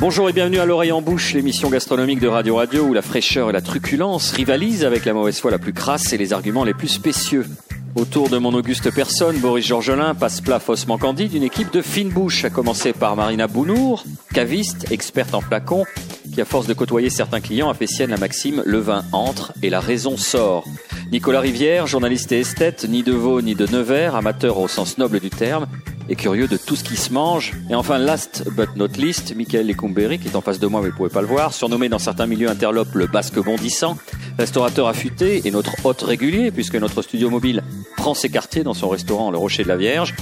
Bonjour et bienvenue à l'oreille en bouche, l'émission gastronomique de Radio Radio où la fraîcheur et la truculence rivalisent avec la mauvaise foi la plus crasse et les arguments les plus spécieux. Autour de mon auguste personne, Boris Georgelin passe plat faussement candide d'une équipe de fine bouche, à commencer par Marina Bounour, caviste, experte en flacon, qui à force de côtoyer certains clients a fait sienne la maxime le vin entre et la raison sort. Nicolas Rivière, journaliste et esthète, ni de Vaux ni de Nevers, amateur au sens noble du terme, et curieux de tout ce qui se mange. Et enfin, last but not least, Michael Lecumberi, qui est en face de moi, mais vous pouvez pas le voir, surnommé dans certains milieux interlopes le basque bondissant, restaurateur affûté et notre hôte régulier, puisque notre studio mobile prend ses quartiers dans son restaurant Le Rocher de la Vierge.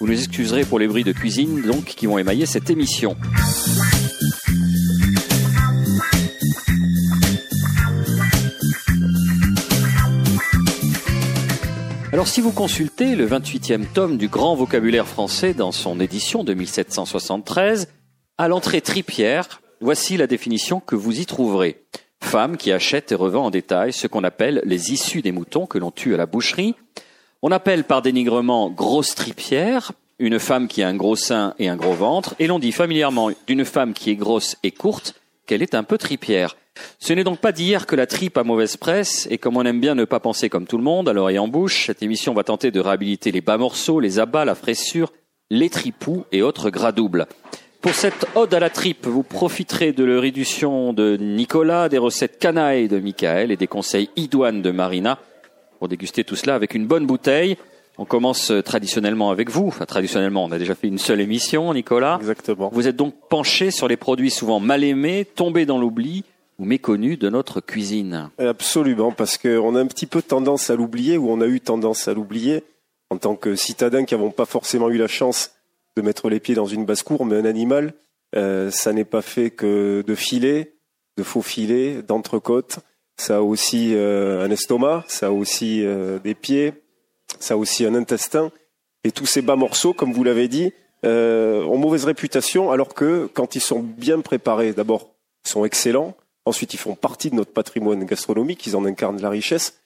Vous nous excuserez pour les bruits de cuisine, donc, qui vont émailler cette émission. Alors si vous consultez le 28e tome du grand vocabulaire français dans son édition de 1773, à l'entrée tripière, voici la définition que vous y trouverez. Femme qui achète et revend en détail ce qu'on appelle les issues des moutons que l'on tue à la boucherie. On appelle par dénigrement grosse tripière une femme qui a un gros sein et un gros ventre, et l'on dit familièrement d'une femme qui est grosse et courte qu'elle est un peu tripière. Ce n'est donc pas d'hier que la tripe a mauvaise presse, et comme on aime bien ne pas penser comme tout le monde, à l'oreille en bouche, cette émission va tenter de réhabiliter les bas morceaux, les abats, la fraissure, les tripous et autres gras doubles. Pour cette ode à la tripe, vous profiterez de l'érudition de Nicolas, des recettes canailles de Michael et des conseils idoines de Marina pour déguster tout cela avec une bonne bouteille. On commence traditionnellement avec vous. Enfin, traditionnellement, on a déjà fait une seule émission, Nicolas. Exactement. Vous êtes donc penché sur les produits souvent mal aimés, tombés dans l'oubli, ou méconnu de notre cuisine. Absolument, parce qu'on a un petit peu tendance à l'oublier, ou on a eu tendance à l'oublier, en tant que citadins qui n'avons pas forcément eu la chance de mettre les pieds dans une basse-cour, mais un animal, euh, ça n'est pas fait que de filets, de faux filets, d'entrecôtes. Ça a aussi euh, un estomac, ça a aussi euh, des pieds, ça a aussi un intestin. Et tous ces bas morceaux, comme vous l'avez dit, ont mauvaise réputation, alors que quand ils sont bien préparés, d'abord, sont excellents, Ensuite, ils font partie de notre patrimoine gastronomique, ils en incarnent la richesse.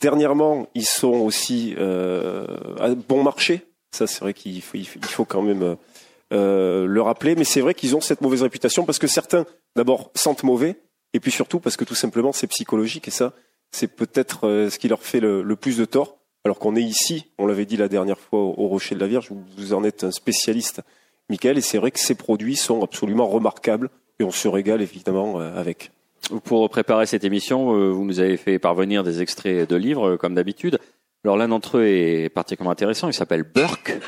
Dernièrement, ils sont aussi euh, à bon marché. Ça, c'est vrai qu'il faut, il faut quand même euh, le rappeler. Mais c'est vrai qu'ils ont cette mauvaise réputation parce que certains, d'abord, sentent mauvais, et puis surtout parce que tout simplement, c'est psychologique. Et ça, c'est peut-être euh, ce qui leur fait le, plus de tort. Alors qu'on est ici, on l'avait dit la dernière fois au Rocher de la Vierge, vous en êtes un spécialiste, Michael, et c'est vrai que ces produits sont absolument remarquables et on se régale évidemment euh, avec. Pour préparer cette émission, euh, vous nous avez fait parvenir des extraits de livres, euh, comme d'habitude. Alors l'un d'entre eux est particulièrement intéressant, il s'appelle Burke.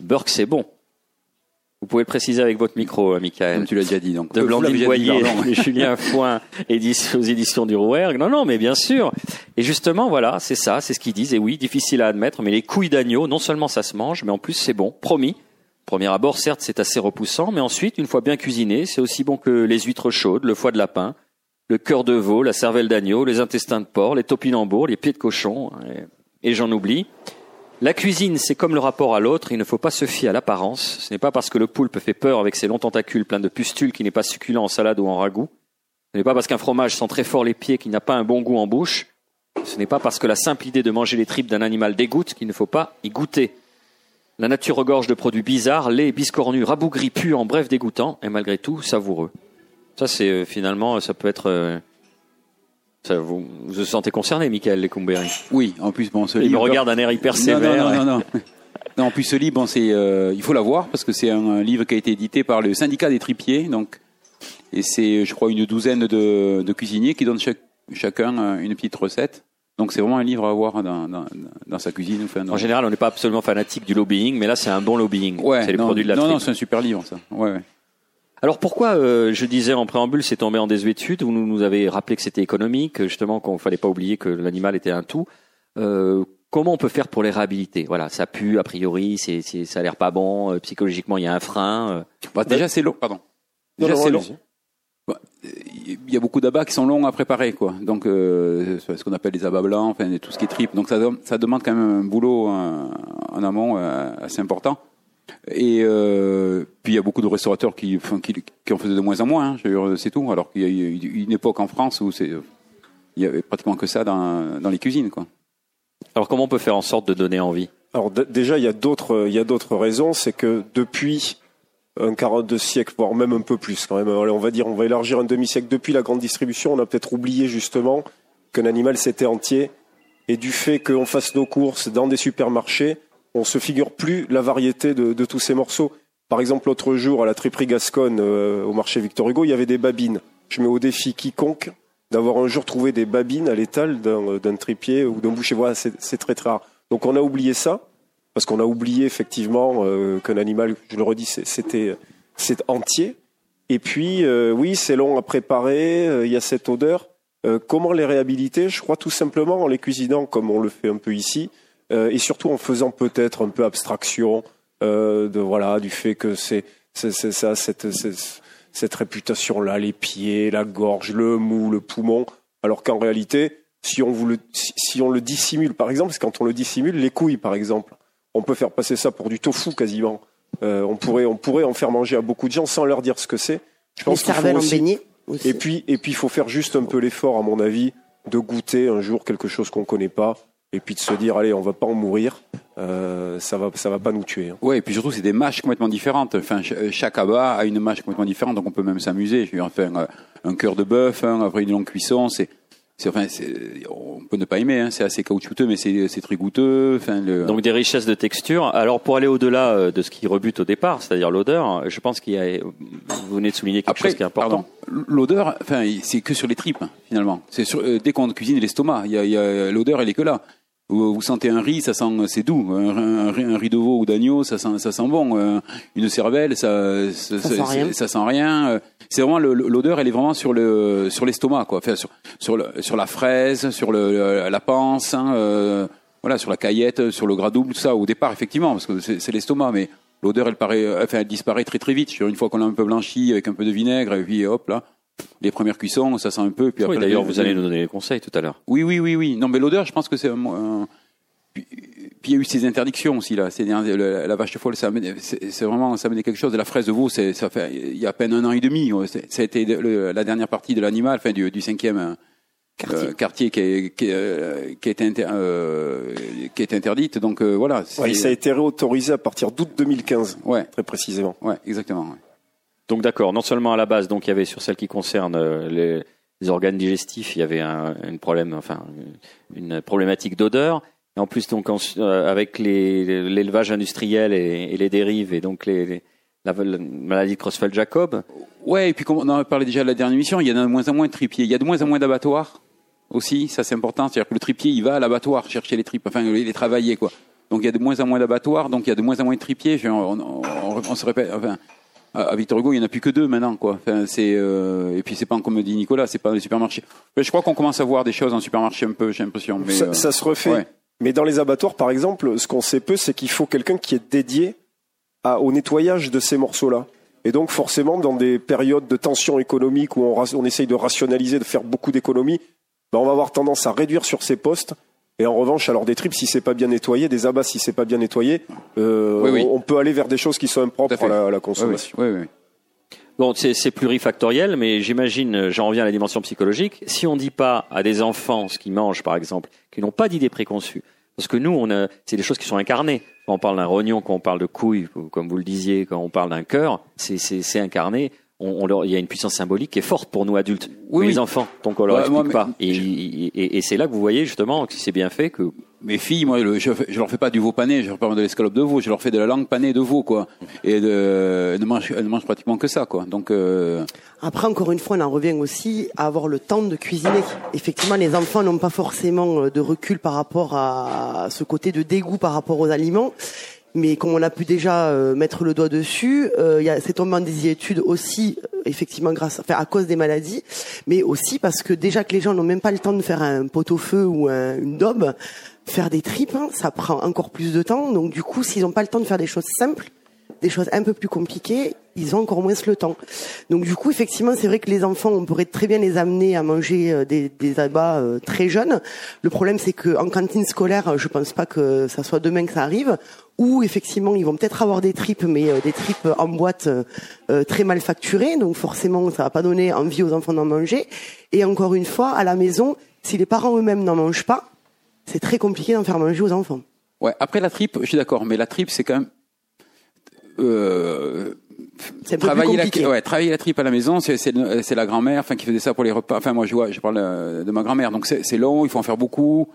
Burke, c'est bon. Vous pouvez le préciser avec votre micro, Michael. Comme tu l'as déjà dit. Donc, de Blandine Boyer et Julien Foin, aux éditions du Rouergue. Non, non, mais bien sûr. Et justement, voilà, c'est ça, c'est ce qu'ils disent. Et oui, difficile à admettre, mais les couilles d'agneau, non seulement ça se mange, mais en plus c'est bon. Promis. Premier abord, certes, c'est assez repoussant, mais ensuite, une fois bien cuisiné, c'est aussi bon que les huîtres chaudes, le foie de lapin, le cœur de veau, la cervelle d'agneau, les intestins de porc, les topinambours, les pieds de cochon, et, j'en oublie. La cuisine, c'est comme le rapport à l'autre, il ne faut pas se fier à l'apparence. Ce n'est pas parce que le poulpe fait peur avec ses longs tentacules pleins de pustules qu'il n'est pas succulent en salade ou en ragoût. Ce n'est pas parce qu'un fromage sent très fort les pieds qu'il n'a pas un bon goût en bouche. Ce n'est pas parce que la simple idée de manger les tripes d'un animal dégoûte qu'il ne faut pas y goûter. La nature regorge de produits bizarres, lait, biscornus, rabougris, puants, en bref dégoûtants, et malgré tout savoureux. Ça, c'est euh, finalement, ça peut être. Euh, ça, vous, vous sentez concerné, Michael Lecumberi Oui, en plus, bon, ce Il me regarde d'un air hyper sévère. Non, non, non, non. en plus, ce livre, bon, c'est, euh, il faut l'avoir parce que c'est un, livre qui a été édité par le syndicat des tripiers, donc, et c'est, je crois, une douzaine de, de cuisiniers qui donnent chacun une petite recette. Donc c'est vraiment un livre à avoir dans, dans, dans sa cuisine. En général, on n'est pas absolument fanatique du lobbying, mais là c'est un bon lobbying. Ouais, c'est les produits de la Non, non, c'est un super livre ça. Ouais, ouais. Alors pourquoi, euh, je disais en préambule, c'est tombé en désuétude? Vous nous avez rappelé que c'était économique, justement qu'on fallait pas oublier que l'animal était un tout. Euh, comment on peut faire pour les réhabiliter? Voilà, ça pue a priori, c'est, ça a l'air pas bon, euh, psychologiquement il y a un frein. Euh. Bah, déjà c'est long, pardon. Déjà c'est long il y a beaucoup d'abats qui sont longs à préparer, quoi. Donc, euh, ce qu'on appelle les abats blancs, enfin, tout ce qui est trip. Donc, ça, ça demande quand même un boulot euh, en, amont euh, assez important. Et euh, puis, il y a beaucoup de restaurateurs qui, qui, qui en faisaient de moins en moins. Hein, c'est tout. Alors qu'il y a eu une époque en France où c'est, il y avait pratiquement que ça dans, dans les cuisines, quoi. Alors, comment on peut faire en sorte de donner envie? Alors, déjà, il y a d'autres, il y a d'autres raisons. C'est que depuis un quart de siècle, voire même un peu plus quand même. on va dire, on va élargir un demi-siècle depuis la grande distribution. On a peut-être oublié justement qu'un animal c'était entier. Et du fait qu'on fasse nos courses dans des supermarchés, on se figure plus la variété de, tous ces morceaux. Par exemple, l'autre jour, à la triperie Gasconne, euh, au marché Victor Hugo, il y avait des babines. Je mets au défi quiconque d'avoir un jour trouvé des babines à l'étal d'un tripier ou d'un boucher. Voilà, c'est très très rare. Donc on a oublié ça parce qu'on a oublié effectivement euh, qu'un animal, je le redis, c'était c'est entier. Et puis euh, oui, c'est long à préparer. Euh, il y a cette odeur. comment les réhabiliter? Je crois tout simplement en les cuisinant comme on le fait un peu ici, et surtout en faisant peut-être un peu abstraction de voilà du fait que c'est c'est ça cette, cette, cette réputation là, les pieds, la gorge, le mou, le poumon, alors qu'en réalité si on, vous le, si on le dissimule, par exemple, c'est quand on le dissimule, les couilles, par exemple, on peut faire passer ça pour du tofu quasiment. Euh, on, pourrait, on pourrait en faire manger à beaucoup de gens sans leur dire ce que c'est. Je pense qu'il faut aussi... Et puis, et puis, il faut faire juste un peu l'effort, à mon avis, de goûter un jour quelque chose qu'on connaît pas, et puis de se dire, allez, on va pas en mourir, euh, ça va, ça va pas nous tuer. Hein. Ouais, et puis surtout, c'est des mâches complètement différentes. Enfin, chaque abat a une mâche complètement différente, donc on peut même s'amuser. Faire un, un cœur de bœuf, hein, après une longue cuisson, c'est enfin, on peut ne pas aimer, hein, c'est assez caoutchouteux, mais c'est très goûteux. Enfin, le... Donc des richesses de texture. Alors pour aller au-delà euh, de ce qui rebute au départ, c'est-à-dire l'odeur, je pense qu'il y a, vous venez de souligner quelque chose qui est important. L'odeur, enfin, c'est que sur les tripes finalement. C'est euh, dès qu'on cuisine l'estomac, il y a, l'odeur, elle est que là. Vous, sentez un riz, ça sent, c'est doux. Un, riz de veau ou d'agneau, ça sent, ça sent bon. Euh, une cervelle, ça, ça, ça, sent rien. Ça sent rien. C'est vraiment l'odeur, elle est vraiment sur le sur l'estomac, quoi. Enfin, sur sur, le, sur la fraise, sur le, la panse, hein, euh, voilà, sur la caillette, sur le gras double, tout ça. Au départ, effectivement, parce que c'est l'estomac, mais l'odeur, elle paraît, enfin, elle disparaît très très vite. Une fois qu'on l'a un peu blanchi avec un peu de vinaigre, et puis hop là, les premières cuissons, ça sent un peu. Puis d'ailleurs, vous allez nous donner les conseils tout à l'heure. Oui, oui, oui, oui. Non, mais l'odeur, je pense que c'est un, puis, il y a eu ces interdictions aussi là. C'est la, vache de folle, c'est vraiment ça a quelque chose. La fraise de veau, ça fait il y a à peine un an et demi. Ça a été la dernière partie de l'animal, enfin du, du cinquième euh, quartier, qui, est, qui, euh, qui, est euh, qui est interdite. Donc voilà. Ouais, ça a été réautorisé à partir d'août 2015. Ouais. Très précisément. Ouais, exactement. Ouais. Donc d'accord, non seulement à la base, donc il y avait sur celle qui concerne euh, les, organes digestifs, il y avait un une problème, enfin une problématique d'odeur. Et en plus donc euh, avec l'élevage industriel et, les dérives et donc les, la, maladie de Creutzfeldt-Jacob. Ouais, et puis comme on en a parlé déjà à la dernière émission, il y a de moins en moins de tripiers, il y a de moins en moins d'abattoirs aussi, ça c'est important, c'est-à-dire que le tripier il va à l'abattoir chercher les tripes, enfin les travailler quoi. Donc il y a de moins en moins d'abattoirs, donc il y a de moins en moins de tripiers. On, se répète, à Victor Hugo, il n'y en a plus que deux maintenant, quoi. Enfin, c'est euh, et puis c'est pas comme dit Nicolas, c'est pas dans les supermarchés. je crois qu'on commence à voir des choses en supermarché un peu, j'ai l'impression. Mais ça, ça, se refait. Mais dans les abattoirs, par exemple, ce qu'on sait peu, c'est qu'il faut quelqu'un qui est dédié à, au nettoyage de ces morceaux-là. Et donc, forcément, dans des périodes de tension économique où on, on essaye de rationaliser, de faire beaucoup d'économies, ben, on va avoir tendance à réduire sur ces postes et en revanche, alors des tripes, si c'est pas bien nettoyé, des abats, si c'est pas bien nettoyé, euh, On, peut aller vers des choses qui sont impropres à, la, consommation. Oui, bon, c'est plurifactoriel, mais j'imagine, j'en reviens à la dimension psychologique. Si on dit pas à des enfants ce qu'ils mangent, par exemple, qui n'ont pas d'idées préconçues, parce que nous, on a, c'est des choses qui sont incarnées. Quand on parle d'un rognon, quand on parle de couilles, comme vous le disiez, quand on parle d'un cœur, c'est incarné il y a une puissance symbolique qui est forte pour nous adultes, oui, les enfants. Donc on leur explique pas. Et, c'est là que vous voyez justement que c'est bien fait que mes filles, moi, je, je leur fais pas du veau pané, je leur fais pas de l'escalope de veau, je leur fais de la langue panée de veau, quoi. Et de, elles ne mangent, elles ne mangent pratiquement que ça, quoi. Donc euh... après, encore une fois, on en revient aussi à avoir le temps de cuisiner. Effectivement, les enfants n'ont pas forcément de recul par rapport à ce côté de dégoût par rapport aux aliments mais comme on a pu déjà euh, mettre le doigt dessus, euh, il y a cet tombement des études aussi, euh, effectivement, grâce, enfin, à cause des maladies, mais aussi parce que déjà que les gens n'ont même pas le temps de faire un pot-au-feu ou une daube, faire des tripes, hein, ça prend encore plus de temps. Donc du coup, s'ils n'ont pas le temps de faire des choses simples, des choses un peu plus compliquées, ils ont encore moins le temps. Donc du coup, effectivement, c'est vrai que les enfants, on pourrait très bien les amener à manger des, des abats très jeunes. Le problème, c'est qu'en cantine scolaire, je pense pas que ça soit demain que ça arrive où effectivement ils vont peut-être avoir des tripes, mais euh, des tripes en boîte euh, euh, très mal facturées, donc forcément ça va pas donner envie aux enfants d'en manger. Et encore une fois, à la maison, si les parents eux-mêmes n'en mangent pas, c'est très compliqué d'en faire manger aux enfants. Ouais, après la tripe, je suis d'accord, mais la tripe c'est quand même c'est travailler la, ouais, travailler la tripe à la maison, c'est la grand-mère, enfin qui faisait ça pour les repas. Enfin moi je vois, je parle euh, de ma grand-mère, donc c'est long, il faut en faire beaucoup.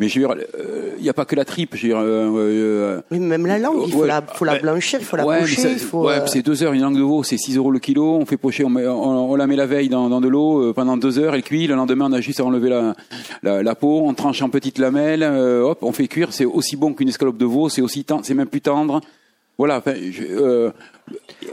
Mais je veux dire, euh, il n'y a pas que la tripe. Je veux dire, euh, Oui, même la langue, il faut Ouais. la, faut la blanchir, il faut la ouais, pocher, ça- il faut. ouais, euh, puis c'est deux heures une langue de veau, c'est 6 euros le kilo. On fait pocher, on, met- on, on la met la veille dans, dans de l'eau pendant deux heures, elle cuit. Le lendemain, on a juste à enlever la, la, la peau, on tranche en petites lamelles, hop, on fait cuire. C'est aussi bon qu'une escalope de veau, c'est aussi c'est même plus tendre. Voilà. Enfin, je, euh,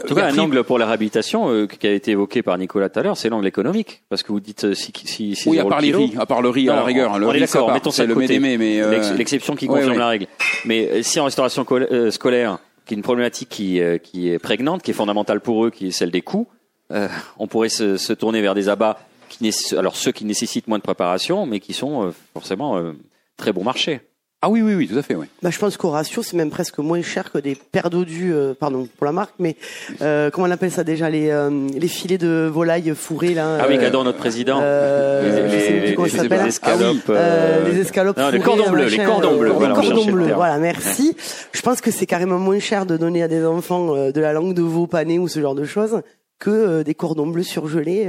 En tout cas, un angle pour la réhabilitation euh, qui a été évoqué par Nicolas tout à l'heure, c'est l'angle économique. Parce que vous dites euh, si, si, si oui, à part le riz, à part le riz à la rigueur. Le on est riz, ça d'accord, part, mettons ça le côté. médémé, mais euh, L'ex- L'exception qui confirme ouais. la règle. Mais euh, si en restauration col- scolaire, qui est une problématique qui, euh, qui est prégnante, qui est fondamentale pour eux, qui est celle des coûts, euh, on pourrait se, se tourner vers des abats, qui alors ceux qui nécessitent moins de préparation, mais qui sont euh, forcément euh, très bon marché. Ah oui, oui, oui, tout à fait, oui. Bah, je pense qu'au ratio, c'est même presque moins cher que des paires d'odus, euh, pardon pour la marque, mais euh, comment on appelle ça déjà les, euh, les filets de volaille fourrés là. Ah oui, euh, qu'adore notre président. euh, je sais plus comment ça les s'appelle. escalopes. Euh, euh, les escalopes non, les cordons bleus, les machin, cordons bleus, euh, voilà, les cordons bleus, voilà, merci. Je pense que c'est carrément moins cher de donner à des enfants euh, de la langue de veau panée ou ce genre de choses que euh, des cordons bleus surgelés.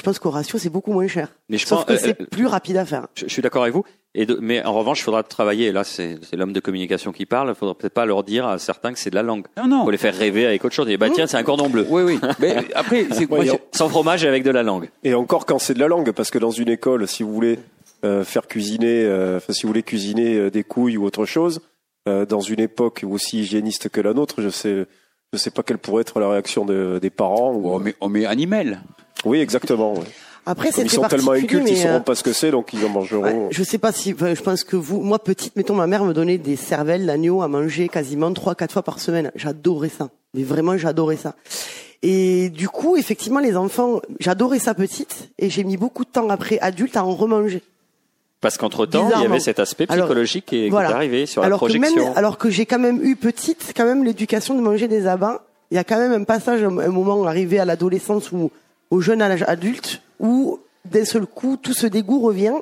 Je pense qu'au ratio, c'est beaucoup moins cher. Mais je Sauf pense- que euh, c'est euh, plus rapide à faire. Je, je suis d'accord avec vous. Et de- mais en revanche, il faudra travailler. Et là, c'est l'homme de communication qui parle. Il faudra peut-être pas leur dire à certains que c'est de la langue. Non, non. faut les faire rêver avec autre chose. Et bah tiens, c'est un cordon bleu. Oui, oui. Mais après, c'est moi, Ouais, j'ai- Sans fromage et avec de la langue. Et encore quand c'est de la langue, parce que dans une école, si vous voulez euh, faire cuisiner, euh, enfin si vous voulez cuisiner euh, des couilles ou autre chose, euh, dans une époque aussi hygiéniste que la nôtre, je sais, je sais pas quelle pourrait être la réaction de- des parents. ou- on met, on met animal. Oui, exactement. ouais. Après, ils sont tellement incultes, ils mais, sauront euh, pas ce que c'est, donc ils en mangeront. Ouais, je sais pas si, enfin, je pense que vous, moi petite, mettons, ma mère me donnait des cervelles d'agneau à manger quasiment trois, quatre fois par semaine. J'adorais ça. Mais vraiment, j'adorais ça. Et du coup, effectivement, les enfants, j'adorais ça petite, et j'ai mis beaucoup de temps après adulte à en remanger. Parce qu'entre temps, il y avait cet aspect Alors, psychologique qui, est- qui est voilà. arrivé sur alors la que projection. même, alors que j'ai quand même eu petite, quand même l'éducation de manger des abats. Il y a quand même un passage, un moment arrivé à l'adolescence ou au jeune âge adulte, où d'un seul coup, tout ce dégoût revient,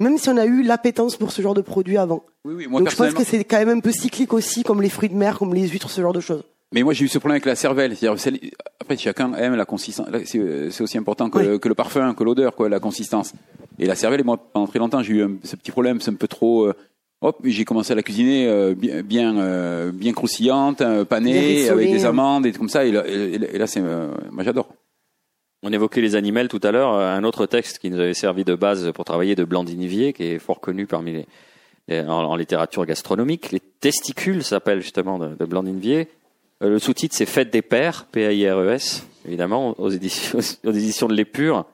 même si on a eu l'appétence pour ce genre de produit avant. Oui, oui. Moi, Donc je pense que c'est quand même un peu cyclique aussi, comme les fruits de mer, comme les huîtres, ce genre de choses. Mais moi, j'ai eu ce problème avec la cervelle. Après, chacun aime la consistance. Là, C'est aussi important que, Oui. que le parfum, que l'odeur, quoi, la consistance. Et la cervelle, moi, pendant très longtemps, j'ai eu ce petit problème. C'est un peu trop. euh, hop, j'ai commencé à la cuisiner euh, bien, bien, euh, bien croustillante, euh, panée, avec des hein. amandes et tout comme ça. Et là, et- là, c'est, euh, moi, j'adore. On évoquait les animaux tout à l'heure. Un autre texte qui nous avait servi de base pour travailler de Blandinivier, qui est fort connu parmi les, en, littérature gastronomique. Les testicules s'appellent justement de, de Blandinivier. Euh, le sous-titre, c'est Fête des pères, P-A-I-R-E-S, évidemment, aux éditions, de l'Épure.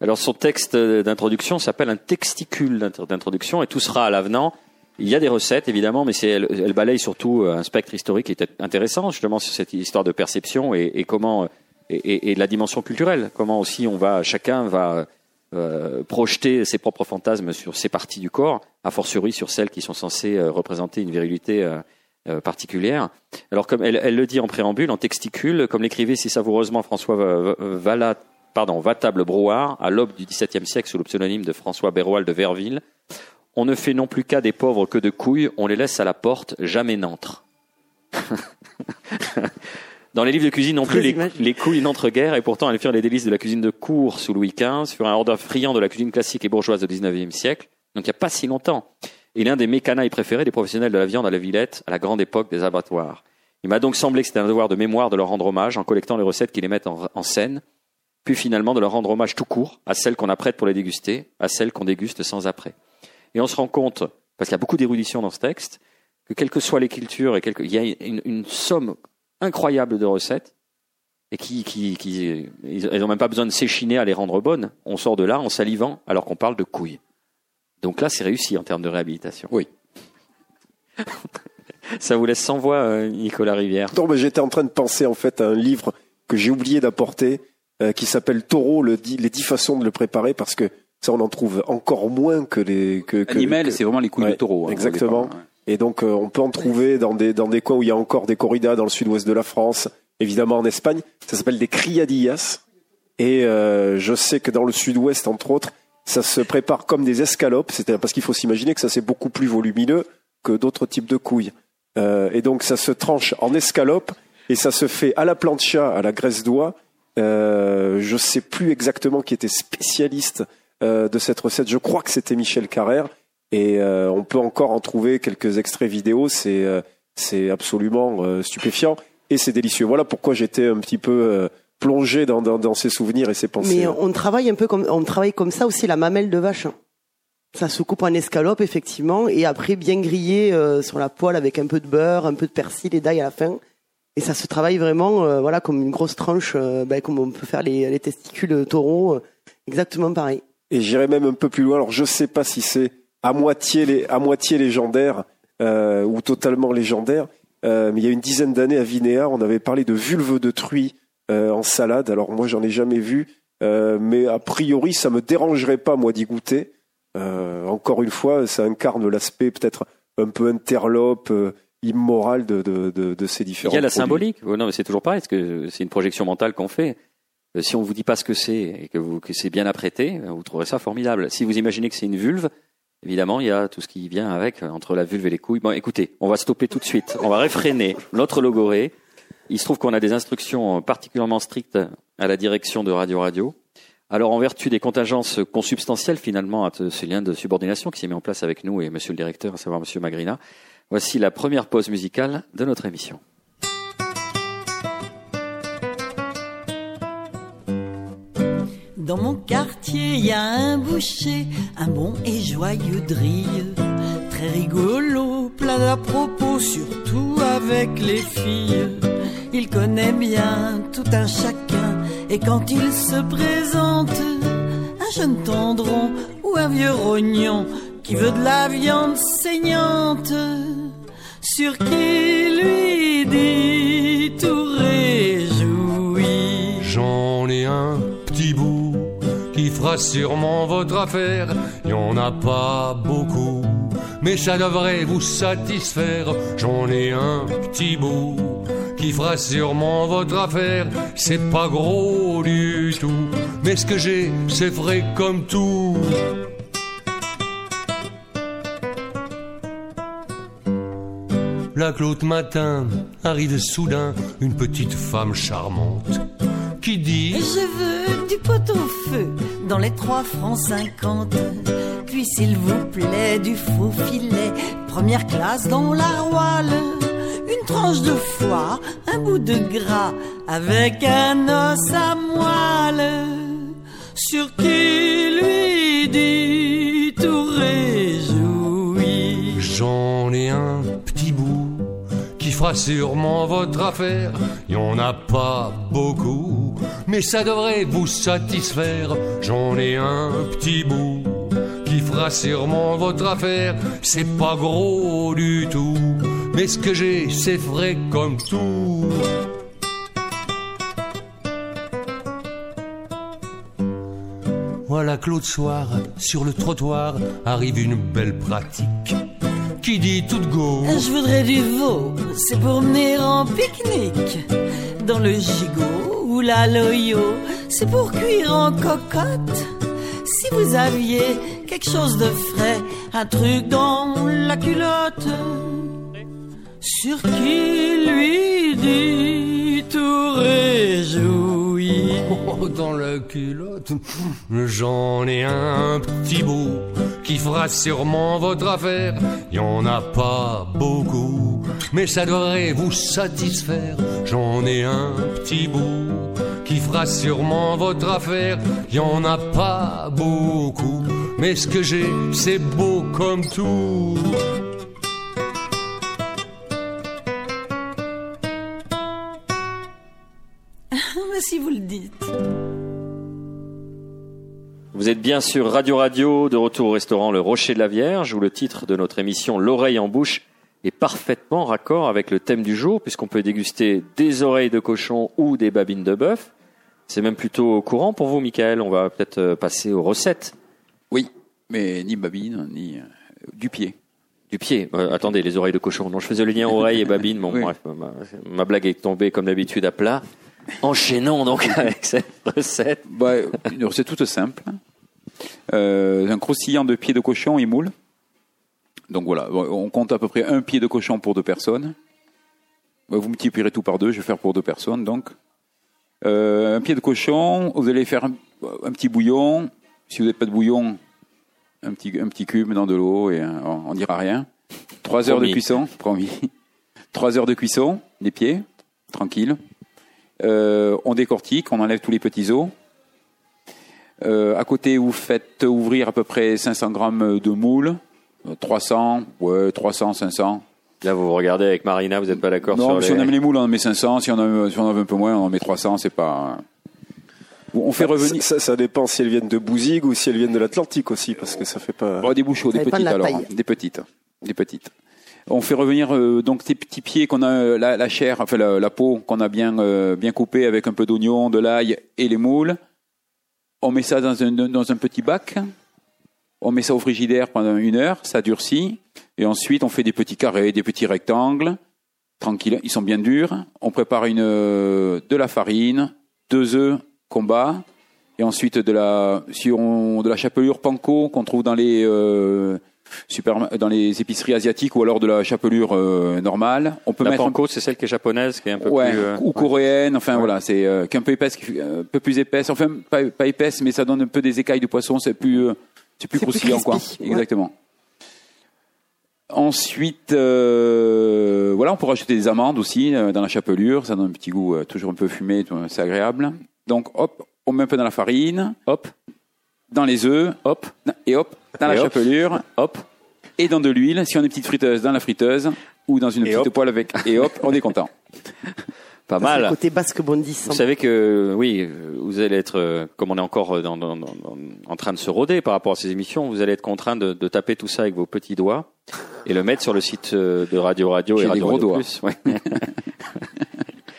Alors son texte d'introduction s'appelle un texticule d'intro- d'introduction et tout sera à l'avenant. Il y a des recettes évidemment, mais c'est elle, balaye surtout euh, un spectre historique qui est intéressant justement sur cette histoire de perception et comment et, et- la dimension culturelle, comment aussi on va chacun va euh, projeter ses propres fantasmes sur ses parties du corps, a fortiori sur celles qui sont censées euh, représenter une virilité euh, particulière. Alors comme elle, le dit en préambule, en texticule, comme l'écrivait si savoureusement François Va- Va- Valat, pardon, Vatable Brouard, à l'aube du XVIIe siècle sous le pseudonyme de François Béroal de Verville, on ne fait non plus cas des pauvres que de couilles, on les laisse à la porte, jamais n'entrent. Dans les livres de cuisine non plus, les, les couilles n'entrent guère, et pourtant elles firent les délices de la cuisine de cour sous Louis XV, furent un ordre friand de la cuisine classique et bourgeoise du XIXe siècle, donc il n'y a pas si longtemps. Et l'un des mécanailles préférés des professionnels de la viande à la Villette, à la grande époque des abattoirs. Il m'a donc semblé que c'était un devoir de mémoire de leur rendre hommage en collectant les recettes qui les mettent en, en scène, puis finalement de leur rendre hommage tout court à celles qu'on apprête pour les déguster, à celles qu'on déguste sans après. Et on se rend compte, parce qu'il y a beaucoup d'érudition dans ce texte, que quelles que soient les cultures, et quelque- il y a une, une somme incroyable de recettes, et qui, qui, qui ils n'ont même pas besoin de s'échiner à les rendre bonnes. On sort de là en salivant alors qu'on parle de couilles. Donc là, c'est réussi en termes de réhabilitation. Oui. Ça vous laisse sans voix, euh, Nicolas Rivière. Non, mais j'étais en train de penser en fait à un livre que j'ai oublié d'apporter, euh, qui s'appelle Taureau, le dix- les dix façons de le préparer, parce que ça on en trouve encore moins que les que, que- Animal, que- c'est vraiment les couilles Ouais, de taureau. hein, exactement. départ, ouais. Et donc, euh, on peut en trouver dans des, dans des coins où il y a encore des corridas dans le sud-ouest de la France, évidemment en Espagne. Ça s'appelle des criadillas. Et euh, je sais que dans le sud-ouest, entre autres, ça se prépare comme des escalopes. C'est parce qu'il faut s'imaginer que ça c'est beaucoup plus volumineux que d'autres types de couilles. Euh, et donc, ça se tranche en escalope. et ça se fait à la plancha, à la graisse d'oie. Euh, je sais plus exactement qui était spécialiste euh, de cette recette. Je crois que c'était Michel Carrère. Et euh, on peut encore en trouver quelques extraits vidéo. C'est euh, c'est absolument stupéfiant et c'est délicieux. Voilà pourquoi j'étais un petit peu plongé dans, dans, dans, ces souvenirs et ces pensées. Mais on travaille un peu comme on travaille comme ça aussi la mamelle de vache. Ça se coupe en escalope effectivement et après bien grillé sur la poêle avec un peu de beurre, un peu de persil et d'ail à la fin. Et ça se travaille vraiment voilà comme une grosse tranche, ben, comme on peut faire les, les testicules taureaux, exactement pareil. Et j'irai même un peu plus loin. Alors je sais pas si c'est à moitié les, à moitié légendaire euh, ou totalement légendaire, euh, mais il y a une dizaine d'années à Vinéa, on avait parlé de vulve de truie euh, en salade. Alors moi j'en ai jamais vu, euh, mais a priori ça me dérangerait pas moi d'y goûter. Euh, encore une fois, ça incarne l'aspect peut-être un peu interlope. immoral de, de, de, de, ces différents. Il y a la symbolique. Oh non, mais c'est toujours pareil, parce que c'est une projection mentale qu'on fait. Euh, si on vous dit pas ce que c'est et que, vous, que c'est bien apprêté, euh, vous trouverez ça formidable. Si vous imaginez que c'est une vulve, évidemment, il y a tout ce qui vient avec, euh, entre la vulve et les couilles. Bon, écoutez, on va stopper tout de suite. On va réfréner notre logoré. Il se trouve qu'on a des instructions particulièrement strictes à la direction de Radio Radio. Alors, en vertu des contingences consubstantielles, finalement, à ce lien de subordination qui s'est mis en place avec nous et monsieur le directeur, à savoir monsieur Magrina, voici la première pause musicale de notre émission. Dans mon quartier, il y a un boucher, un bon et joyeux drille, très rigolo, plein d'à propos, surtout avec les filles. Il connaît bien tout un chacun, et quand il se présente, un jeune tendron ou un vieux rognon qui veut de la viande saignante, sur qui lui dit tout réjoui. J'en ai un fera sûrement votre affaire. Il en a pas beaucoup, mais ça devrait vous satisfaire. J'en ai un petit bout qui fera sûrement votre affaire. C'est pas gros du tout, mais ce que j'ai, c'est vrai comme tout. La cloute matin arrive soudain une petite femme charmante qui dit Je veux du pot au feu dans les trois francs cinquante. Puis s'il vous plaît du faux filet, première classe dans la roile. Une tranche de foie, un bout de gras, avec un os à moelle. Sur qui lui dit fera sûrement votre affaire. Y en a pas beaucoup, mais ça devrait vous satisfaire. J'en ai un petit bout qui fera sûrement votre affaire. C'est pas gros du tout, mais ce que j'ai, c'est frais comme tout. Voilà Claude Soir, sur le trottoir, arrive une belle pratique qui dit tout go. Je voudrais du veau, c'est pour mener en pique-nique. Dans le gigot ou la loyo, c'est pour cuire en cocotte. Si vous aviez quelque chose de frais, un truc dans la culotte, sur qui lui dit tout réjoui. Oh, dans la culotte, j'en ai un petit bout qui fera sûrement votre affaire. Y en a pas beaucoup, mais ça devrait vous satisfaire. J'en ai un petit bout qui fera sûrement votre affaire. Y en a pas beaucoup, mais ce que j'ai, c'est beau comme tout. Si vous le dites. Vous êtes bien sur Radio Radio, de retour au restaurant Le Rocher de la Vierge, où le titre de notre émission L'oreille en bouche est parfaitement raccord avec le thème du jour, puisqu'on peut déguster des oreilles de cochon ou des babines de bœuf. C'est même plutôt courant pour vous, Michael. On va peut-être euh, passer aux recettes. Oui, mais ni babine, ni euh, du pied. Du pied. Euh, attendez, les oreilles de cochon. Non, je faisais le lien oreille et babine. Bon, bref, ma, ma, blague est tombée comme d'habitude à plat. Enchaînons donc avec cette recette. Bah, une recette toute simple. Euh, un croustillant de pied de cochon et moule. Donc voilà, on compte à peu près un pied de cochon pour deux personnes. Bah, Vous multiplierez tout par deux, je vais faire pour deux personnes, donc. Euh, un pied de cochon, vous allez faire un, un petit bouillon. Si vous n'avez pas de bouillon, un petit, un petit cube dans de l'eau et euh, on, dira rien. Trois heures de cuisson, promis. Trois heures de cuisson, les pieds, tranquille. Euh, on décortique, on enlève tous les petits os. Euh, à côté, vous faites ouvrir à peu près 500 grammes de moule. Euh, 300, ouais, 300, 500. Là, vous vous regardez avec Marina, vous n'êtes pas d'accord sur les... si on aime les moules, on en met 500. Si on en, si on en veut un peu moins, on en met 300. C'est pas. Bon, on fait revenir. Ça, ça dépend si elles viennent de Bouzigues ou si elles viennent de l'Atlantique aussi, parce que ça fait pas. Oh, des bouchots, Ça des petites alors. hein, Des petites. Des petites. On fait revenir euh, donc ces petits pieds qu'on a la, chair, enfin la, peau qu'on a bien euh, bien coupée avec un peu d'oignon, de l'ail et les moules. On met ça dans un dans un petit bac. On met ça au frigidaire pendant une heure, ça durcit. Et ensuite, on fait des petits carrés, des petits rectangles. Tranquille, ils sont bien durs. On prépare une euh, de la farine, deux œufs qu'on et ensuite de la si de la chapelure panko qu'on trouve dans les super dans les épiceries asiatiques ou alors de la chapelure euh, normale. On peut La mettre un panko, c'est celle qui est japonaise, qui est un peu ouais, plus... euh, ou coréenne, enfin voilà, c'est euh, qui est un peu épaisse, un peu plus épaisse, enfin pas, pas épaisse, mais ça donne un peu des écailles de poisson, c'est plus, euh, c'est plus croustillant quoi. ouais. Exactement. Ensuite, euh, voilà, on peut rajouter des amandes aussi euh, dans la chapelure, ça donne un petit goût euh, toujours un peu fumé, c'est agréable. Donc hop, on met un peu dans la farine, Hop, dans les œufs, hop, et hop, dans Et la hop. chapelure, hop. et dans de l'huile, si on a une petite friteuse, dans la friteuse, ou dans une Et petite hop. poêle avec, et hop, on est content. Pas Ça, c'est le mal. côté basque bondissant. Vous savez que oui, vous allez être, euh, comme on est encore dans, dans- dans- dans- en train de se roder par rapport à ces émissions, vous allez être contraint de, de taper tout ça avec vos petits doigts et le mettre sur le site euh, de Radio Radio J'ai et des Radio gros Radio doigts. Plus. Ouais.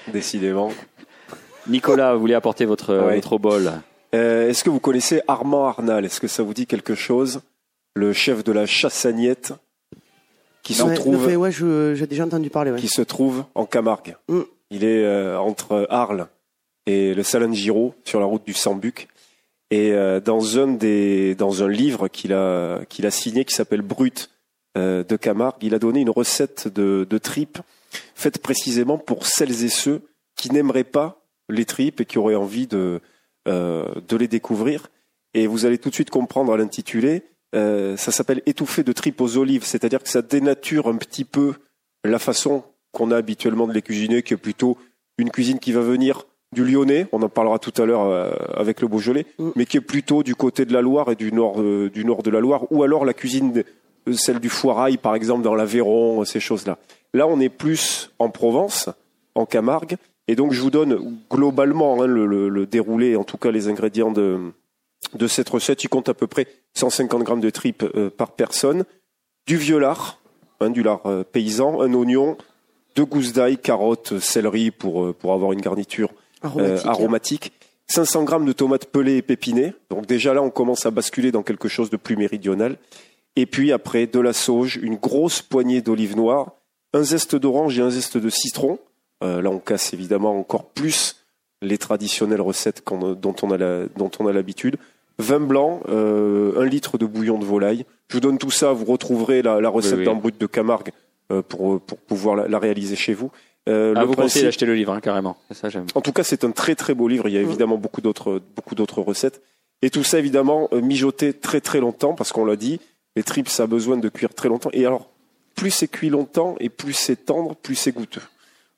Décidément. Nicolas, vous voulez apporter votre, Ouais. votre bol? Euh, Est-ce que vous connaissez Armand Arnal? Est-ce que ça vous dit quelque chose? Le chef de la chassagnette qui se Ouais, trouve ouais, ouais, je- j'ai déjà entendu parler. Ouais. qui se trouve en Camargue. Mm. Il est euh, entre Arles et le Giraud sur la route du Sambuc. Et euh, dans un des dans un livre qu'il a qu'il a signé qui s'appelle Brut euh, de Camargue, il a donné une recette de, de tripes faite précisément pour celles et ceux qui n'aimeraient pas les tripes et qui auraient envie de de les découvrir. Et vous allez tout de suite comprendre à l'intitulé. euh, ça s'appelle étouffé de tripes aux olives, c'est-à-dire que ça dénature un petit peu la façon qu'on a habituellement de les cuisiner, qui est plutôt une cuisine qui va venir du Lyonnais, on en parlera tout à l'heure euh, avec le Beaujolais, Mm. mais qui est plutôt du côté de la Loire et du nord, euh, du nord de la Loire, ou alors la cuisine, euh, celle du Foirail, par exemple, dans l'Aveyron, euh, ces choses-là. Là, on est plus en Provence, en Camargue, et donc je vous donne globalement hein, le, le- le déroulé, en tout cas les ingrédients de, de cette recette. Il compte à peu près 150 grammes de tripes euh, par personne, du vieux lard, hein, du lard euh, paysan, un oignon, deux gousses d'ail, carottes, céleri pour, euh, pour avoir une garniture euh, Aromatique. aromatique. 500 grammes de tomates pelées et pépinées. Donc déjà là, on commence à basculer dans quelque chose de plus méridional. Et puis après, de la sauge, une grosse poignée d'olive noire, un zeste d'orange et un zeste de citron. Euh, là, on casse évidemment encore plus les traditionnelles recettes dont on a la- dont on a l'habitude. Vin blanc, euh, un litre de bouillon de volaille. Je vous donne tout ça. Vous retrouverez la, la recette Oui, oui. dans Brut de Camargue euh, pour, pour pouvoir la, la réaliser chez vous. Euh, Ah, le vous conseillez d'acheter le livre, hein, carrément. Ça, j'aime. en tout cas, c'est un très très beau livre. Il y a évidemment beaucoup d'autres beaucoup d'autres recettes. Et tout ça, évidemment, mijoté très très longtemps, parce qu'on l'a dit, les tripes, ça a besoin de cuire très longtemps. Et alors, plus c'est cuit longtemps et plus c'est tendre, plus c'est goûteux.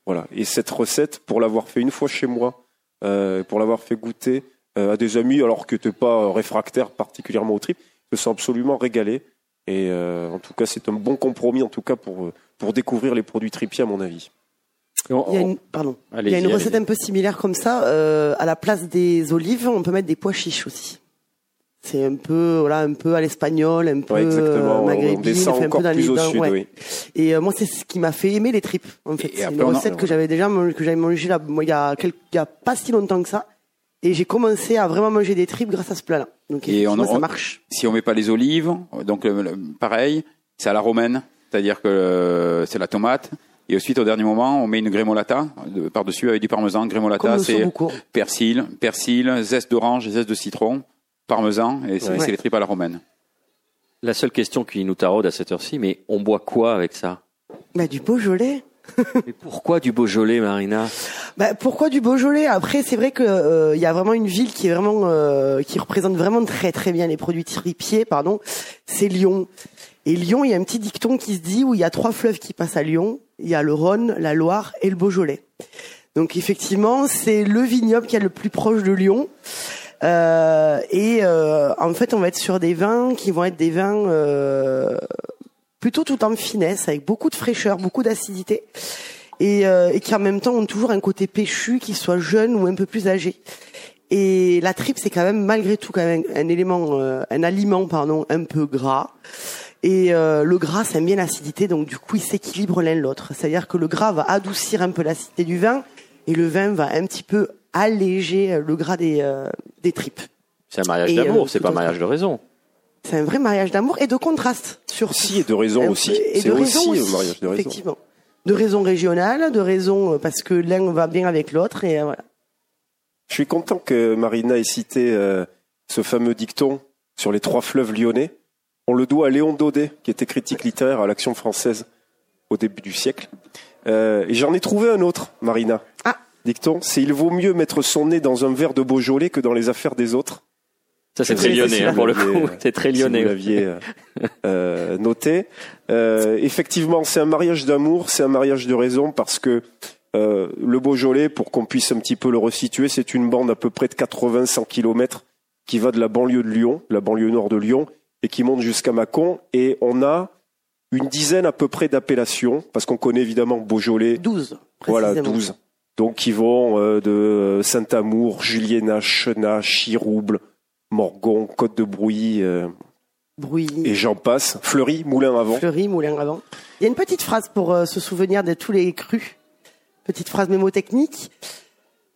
Voilà. Et cette recette, pour l'avoir fait une fois chez moi, euh, pour l'avoir fait goûter euh, à des amis, alors que t'es pas euh, réfractaire particulièrement aux tripes, se sont absolument régalés. Et euh, en tout cas, c'est un bon compromis, en tout cas, pour, pour découvrir les produits tripiers, à mon avis. On- Il y a une, pardon. Il y a une recette un peu similaire comme ça. euh, à la place des olives, on peut mettre des pois chiches aussi. C'est un peu, voilà, un peu à l'espagnol, un peu Ouais, euh, maghrébine, un peu dans plus les au dans- sud, ouais. oui. Et euh, moi, c'est ce qui m'a fait aimer les tripes. En fait, Et c'est une recette que j'avais déjà que j'avais mangé là, moi, il y a quelques, il y a pas si longtemps que ça. Et j'ai commencé à vraiment manger des tripes grâce à ce plat-là. Donc, Et on- ça marche. Si on met pas les olives, donc le- pareil, c'est à la romaine, c'est-à-dire que euh, c'est la tomate. Et ensuite, au dernier moment, on met une grémolata de- par-dessus avec du parmesan. Grémolata, c'est persil, persil, zeste d'orange, zeste de citron, parmesan, et c'est Ouais. les tripes à la romaine. La seule question qui nous taraude à cette heure-ci, mais on boit quoi avec ça? Bah, du Beaujolais. Mais pourquoi du Beaujolais, Marina? Bah, Pourquoi du Beaujolais? Après, c'est vrai qu'il euh, y a vraiment une ville qui est vraiment euh, qui représente vraiment très très bien les produits tripiers, pardon. C'est Lyon. Et Lyon, il y a un petit dicton qui se dit où il y a trois fleuves qui passent à Lyon. Il y a le Rhône, la Loire et le Beaujolais. Donc effectivement, c'est le vignoble qui est le plus proche de Lyon. Euh, et euh, en fait, on va être sur des vins qui vont être des vins euh, plutôt tout en finesse, avec beaucoup de fraîcheur, beaucoup d'acidité, et, euh, et, qui en même temps ont toujours un côté péchu, qui soit jeune ou un peu plus âgé. Et la tripe, c'est quand même malgré tout quand même un élément, euh, un aliment pardon, un peu gras. Et euh, le gras, ça aime bien l'acidité, donc du coup, il s'équilibre l'un l'autre. C'est-à-dire que le gras va adoucir un peu l'acidité du vin, et le vin va un petit peu alléger le gras des, des tripes. C'est un mariage d'amour, c'est pas un mariage de raison. C'est un vrai mariage d'amour et de contraste, sur Si, et de raison aussi. C'est aussi, un mariage de raison. Effectivement. De raison régionale, de raison euh, parce que l'un va bien avec l'autre et euh, voilà. Je suis content que Marina ait cité euh, ce fameux dicton sur les trois fleuves lyonnais. On le doit à Léon Daudet, qui était critique littéraire à l'Action française au début du siècle. et j'en ai trouvé un autre, Marina. Ah. Dicton, c'est il vaut mieux mettre son nez dans un verre de Beaujolais que dans les affaires des autres. Ça c'est très lyonnais hein, pour le coup. C'est très lyonnais. Si vous l'aviez euh, euh, noté. Euh, effectivement, c'est un mariage d'amour, c'est un mariage de raison parce que euh, le Beaujolais, pour qu'on puisse un petit peu le resituer, c'est une bande à peu près de 80-100 kilomètres qui va de la banlieue de Lyon, la banlieue nord de Lyon, et qui monte jusqu'à Mâcon. Et on a une dizaine à peu près d'appellations, parce qu'on connaît évidemment Beaujolais. 12. Voilà, 12. Donc qui vont de Saint-Amour, Juliena, Chenat, Chirouble, Morgon, Côte de Brouilly, euh, et j'en passe. Fleury, Moulin avant. Fleury, Moulin avant. Il y a une petite phrase pour euh, se souvenir de tous les crus. Petite phrase mémotechnique.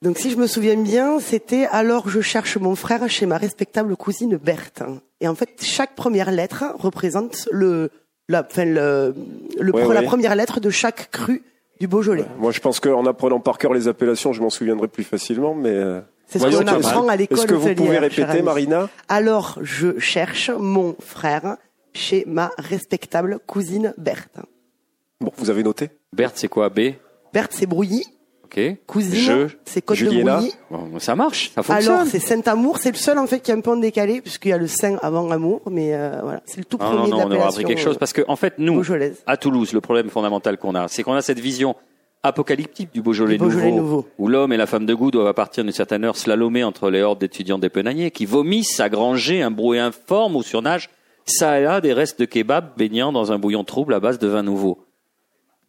Donc si je me souviens bien, c'était alors je cherche mon frère chez ma respectable cousine Berthe. Et en fait, chaque première lettre représente le la, enfin, le, la première lettre de chaque cru du Beaujolais. Moi, je pense qu'en apprenant par cœur les appellations, je m'en souviendrai plus facilement, mais. Euh, c'est ce qu'on apprend à l'école. Est-ce que vous pouvez répéter, Marina? Alors, je cherche mon frère chez ma respectable cousine Berthe. Bon, vous avez noté? Berthe, c'est quoi B? Berthe, c'est Brouilly. Ok. Cousine, c'est Côte de Brouilly. Bon, ça marche, ça fonctionne. Alors, c'est Saint-Amour, c'est le seul en fait qui est un peu en décalé, puisqu'il y a le Saint avant Amour, mais euh, voilà, c'est le tout premier non, non, non, on aura appris quelque chose, parce que en fait, nous, à Toulouse, le problème fondamental qu'on a, c'est qu'on a cette vision apocalyptique du Beaujolais, nouveau, où l'homme et la femme de goût doivent à partir d'une certaine heure slalomer entre les hordes d'étudiants dépenaniers qui vomissent à granger un brouet informe ou surnage ça et là des restes de kebab baignant dans un bouillon trouble à base de vin nouveau.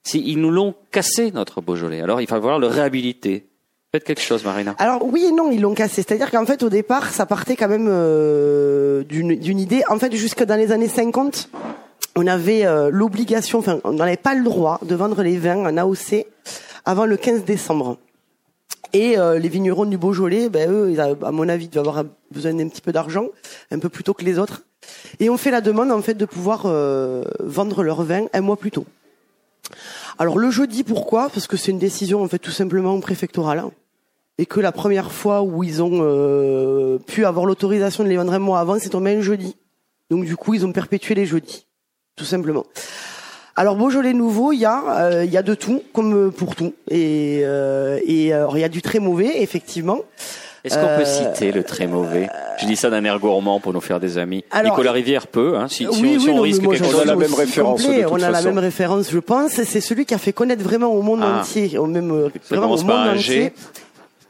Si, ils nous l'ont cassé, notre Beaujolais. Alors, il va falloir le réhabiliter. Faites quelque chose, Marina. Alors oui et non, ils l'ont cassé. C'est-à-dire qu'en fait, au départ, ça partait quand même euh, d'une idée. En fait, jusque dans les années 50, on avait euh, l'obligation, enfin, on n'avait pas le droit de vendre les vins en AOC avant le 15 décembre. Et euh, les vignerons du Beaujolais, ben eux, à mon avis, doivent avoir besoin d'un petit peu d'argent, un peu plus tôt que les autres. Et on fait la demande en fait de pouvoir vendre leur vin un mois plus tôt. Alors le jeudi, pourquoi? Parce que c'est une décision en fait tout simplement préfectorale et que la première fois où ils ont pu avoir l'autorisation de les vendre un mois avant, c'est tombé un jeudi. Donc du coup, ils ont perpétué les jeudis tout simplement. Alors Beaujolais nouveau, il y a euh, y a de tout comme pour tout et euh, et il y a du très mauvais effectivement. Est-ce qu'on peut euh, citer le très mauvais Je dis ça d'un air gourmand pour nous faire des amis. Nicolas Rivière peut, hein, si, oui, si, on, risque quelque chose. On a la même référence. on a la même référence, je pense. C'est celui qui a fait connaître vraiment au monde ah. entier, au même vraiment au monde entier.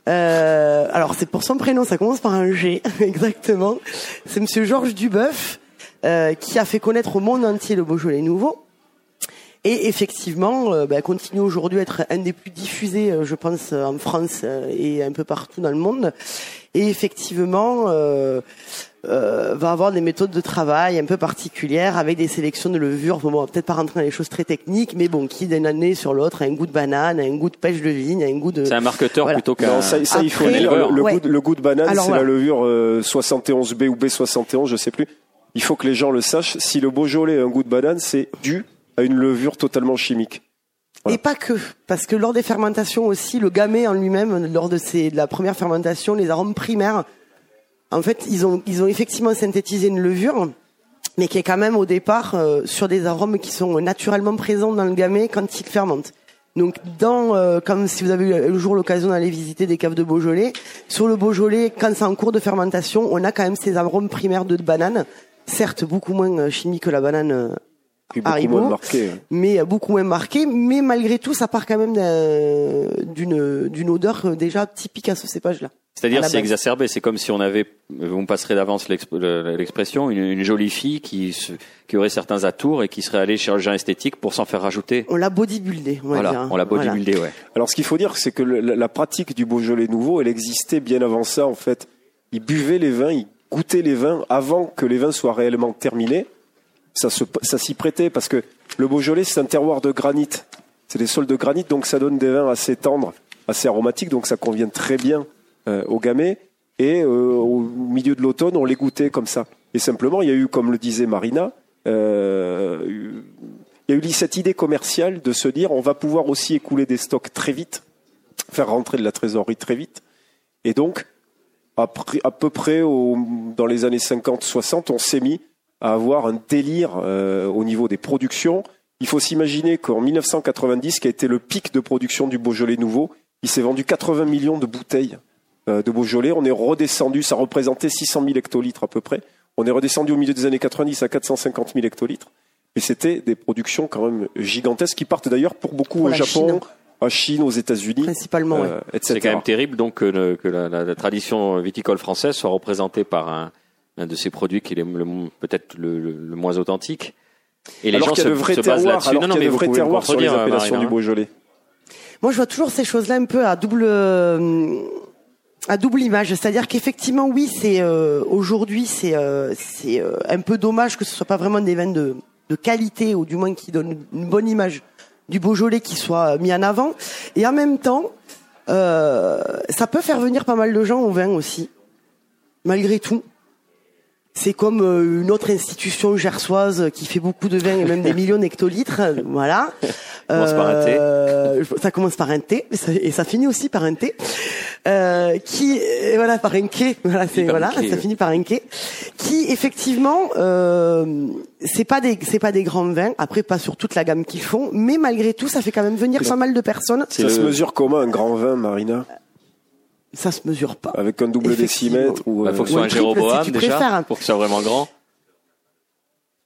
Euh, alors c'est pour son prénom, ça commence par un G, exactement. C'est Monsieur Georges Duboeuf. Euh, qui a fait connaître au monde entier le Beaujolais nouveau. Et effectivement, euh, bah, continue aujourd'hui à être un des plus diffusés, euh, je pense, en France et un peu partout dans le monde. Et effectivement, euh, va avoir des méthodes de travail un peu particulières avec des sélections de levures. Bon, on va peut-être pas rentrer dans les choses très techniques, mais bon, qui d'une année sur l'autre a un goût de banane, a un goût de pêche de vigne, a un goût de. C'est un marketeur plutôt qu'un. ça, ça il faut le, goût, le goût de banane, c'est la levure 71B ou B71, je sais plus il faut que les gens le sachent. Si le Beaujolais a un goût de banane, c'est dû à une levure totalement chimique. Et pas que, parce que lors des fermentations aussi, le gamay en lui-même, lors de, la première fermentation, les arômes primaires, en fait, ils ont, ils ont effectivement synthétisé une levure, mais qui est quand même au départ euh, sur des arômes qui sont naturellement présents dans le gamay quand il fermente. Donc, dans, euh, comme si vous avez eu le jour l'occasion d'aller visiter des caves de Beaujolais, sur le Beaujolais, quand c'est en cours de fermentation, on a quand même ces arômes primaires de banane, certes beaucoup moins euh, chimiques que la banane euh, Haribo, moins marqué. hein. mais euh, beaucoup moins marqué. Mais malgré tout, ça part quand même d'un- d'une d'une odeur euh, déjà typique à ce cépage-là. C'est-à-dire c'est exacerbé. C'est comme si on avait, vous me passerez d'avance l'exp- le- l'expression, une, une jolie fille qui, se- qui aurait certains atours et qui serait allée chirurgien esthétique pour s'en faire rajouter. On l'a bodybuildé, on va Voilà, dire. on l'a Voilà. bodybuildé, ouais. Alors ce qu'il faut dire, c'est que le- la, la pratique du Beaujolais nouveau, elle existait bien avant ça en fait. Ils buvaient les vins, ils goûtaient les vins avant que les vins soient réellement terminés. Ça, s'y prêtait parce que le Beaujolais, c'est un terroir de granit. C'est des sols de granit, donc ça donne des vins assez tendres, assez aromatiques, donc ça convient très bien euh, au gamay. Et euh, au milieu de l'automne, on les goûtait comme ça. Et simplement, il y a eu, comme le disait Marina, euh, il y a eu cette idée commerciale de se dire on va pouvoir aussi écouler des stocks très vite, faire rentrer de la trésorerie très vite. Et donc, à peu près dans les années 50-60, on s'est mis à avoir un délire euh, au niveau des productions. Il faut s'imaginer qu'en 1990, qui a été le pic de production du Beaujolais nouveau, il s'est vendu 80 millions de bouteilles euh, de Beaujolais. On est redescendu, ça représentait 600 000 hectolitres à peu près. On est redescendu au milieu des années 90 à 450 000 hectolitres. Et c'était des productions quand même gigantesques qui partent d'ailleurs pour beaucoup Pour au Japon, Chine. à Chine, aux États-Unis, Principalement, ouais. euh, etc. C'est quand même terrible donc que, le- que la, la- la tradition viticole française soit représentée par un, un de ces produits qui est le- le- peut-être le, le- le moins authentique. Et les alors gens se, de vrais se basent là-dessus. Non, non, mais vous me terroirs sur les contredire, appellations Marina. du Beaujolais. Moi, je vois toujours ces choses-là un peu à double euh, à double image, c'est-à-dire qu'effectivement, oui, c'est euh, aujourd'hui, c'est euh, c'est euh, un peu dommage que ce soit pas vraiment des vins de, de qualité ou du moins qui donnent une bonne image du Beaujolais qui soit mis en avant, et en même temps, euh, ça peut faire venir pas mal de gens au vin aussi, malgré tout. C'est comme euh, une autre institution gersoise qui fait beaucoup de vin et même des millions d'hectolitres, voilà. Commence par un thé. Euh, ça commence par un thé et ça, et ça finit aussi par un thé. Euh, qui et voilà par un quai, voilà c'est voilà, quai, ça finit par un quai. Qui effectivement, euh, c'est pas des c'est pas des grands vins. Après pas sur toute la gamme qu'ils font, mais malgré tout, ça fait quand même venir pas mal de personnes. Ça le- se mesure comment un grand vin, Marina? Ça se mesure pas. Avec un double décimètre ou Il faut que ce soit Ou un Jéroboam si tu déjà, pour que ce soit vraiment grand.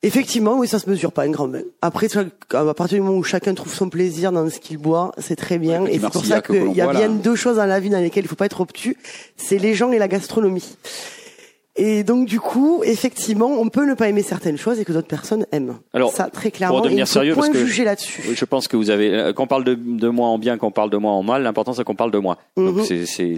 Effectivement, oui, ça se mesure pas un grand vin. Après, tu vois, à partir du moment où chacun trouve son plaisir dans ce qu'il boit, c'est très bien. Et c'est pour ça qu'il y a bien là. deux choses dans la vie dans lesquelles il faut pas être obtus. C'est les gens et la gastronomie. Et donc, du coup, effectivement, on peut ne pas aimer certaines choses et que d'autres personnes aiment. Alors, ça, très clairement. pour devenir sérieux, point parce que- juger là-dessus. Je pense que vous avez, euh, qu'on parle de, de moi en bien, qu'on parle de moi en mal, l'important c'est qu'on parle de moi. Donc Mhm. c'est,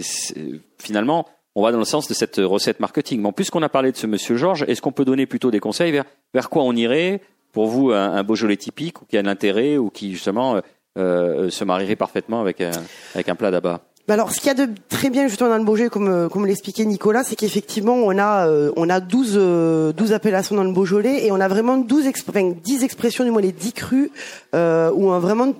finalement, on va dans le sens de cette recette marketing. Mais puisqu'on a parlé de ce monsieur Georges, est-ce qu'on peut donner plutôt des conseils vers, vers quoi on irait? Pour vous un, un Beaujolais typique ou qui a de l'intérêt ou qui justement euh, euh, se marierait parfaitement avec un, avec un plat d'abat Alors, ce qu'il y a de très bien justement dans le Beaujolais, comme euh, comme l'expliquait Nicolas, c'est qu'effectivement, on a euh, on a 12 euh, 12 appellations dans le Beaujolais et on a vraiment 12 exp- enfin, 10 expressions du moins les 10 crus euh, où on va vraiment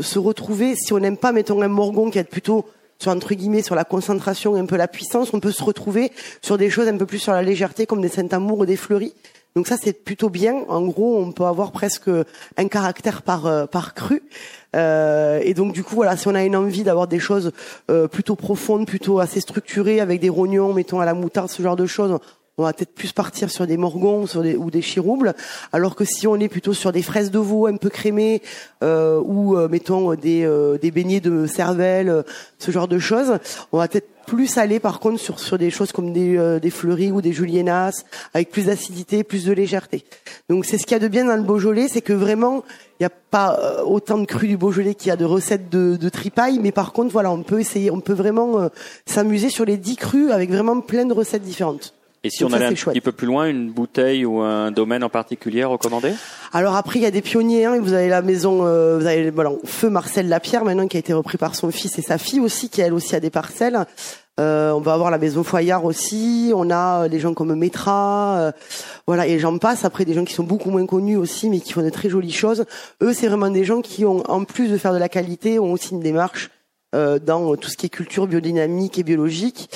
se retrouver si on n'aime pas mettons un morgon qui est plutôt sur entre guillemets sur la concentration un peu la puissance, on peut se retrouver sur des choses un peu plus sur la légèreté comme des Saint-Amour ou des fleuris. Donc ça c'est plutôt bien. En gros, on peut avoir presque un caractère par euh, par cru. Euh, et donc du coup voilà, si on a une envie d'avoir des choses euh, plutôt profondes, plutôt assez structurées, avec des rognons, mettons à la moutarde, ce genre de choses, on va peut-être plus partir sur des morgons sur des, ou des chiroubles. Alors que si on est plutôt sur des fraises de veau un peu crémées euh, ou euh, mettons des euh, des beignets de cervelle, euh, ce genre de choses, on va peut-être plus aller par contre sur sur des choses comme des euh, des fleuris ou des juliennas avec plus d'acidité, plus de légèreté. Donc c'est ce qu'il y a de bien dans le Beaujolais, c'est que vraiment il n'y a pas euh, autant de crus du Beaujolais qu'il y a de recettes de, de tripaille, mais par contre voilà, on peut essayer, on peut vraiment s'amuser sur les 10 crus avec vraiment plein de recettes différentes. Et si Donc on allait un petit peu plus loin, une bouteille ou un domaine en particulier recommandé Alors après, il y a des pionniers. Hein, vous avez la maison, euh, vous avez voilà, feu Marcel Lapierre maintenant qui a été repris par son fils et sa fille aussi, qui elle aussi a des parcelles. Euh, on va avoir la maison Foyard aussi. On a euh, des gens comme Métra, euh, voilà, et j'en passe. Après, des gens qui sont beaucoup moins connus aussi, mais qui font de très jolies choses. Eux, c'est vraiment des gens qui ont, en plus de faire de la qualité, ont aussi une démarche euh, dans tout ce qui est culture biodynamique et biologique.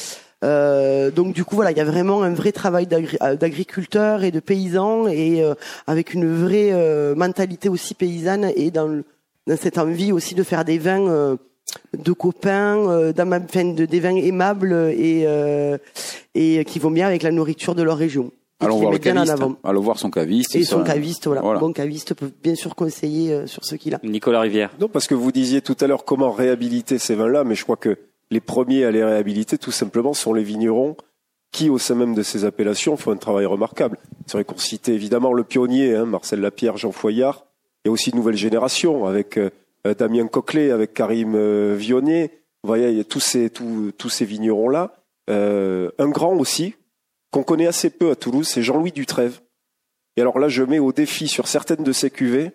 Euh, donc du coup voilà, il y a vraiment un vrai travail d'agri- euh, d'agriculteurs et de paysans et euh, avec une vraie euh, mentalité aussi paysanne et dans le, dans cette envie aussi de faire des vins euh, de copains, euh, d'ama- enfin, de, des vins aimables et euh, et qui vont bien avec la nourriture de leur région. Allons voir les le caviste. avant. Allons voir son caviste. Et ça- son caviste, voilà. Voilà. Bon caviste peut bien sûr conseiller euh, sur ce qu'il a. Nicolas Rivière. Non, parce que vous disiez tout à l'heure comment réhabiliter ces vins-là, mais je crois que les premiers à les réhabiliter, tout simplement, sont les vignerons qui, au sein même de ces appellations, font un travail remarquable. C'est vrai qu'on citait évidemment le pionnier, hein, Marcel Lapierre, Jean Foyard. Il y a aussi une nouvelle génération avec euh, Damien Coquelet, avec Karim euh, Vionnet. Vous voyez, il y a tous ces, tous, tous ces vignerons-là. Euh, un grand aussi, qu'on connaît assez peu à Toulouse, c'est Jean-Louis Dutrève. Et alors là, je mets au défi sur certaines de ces cuvées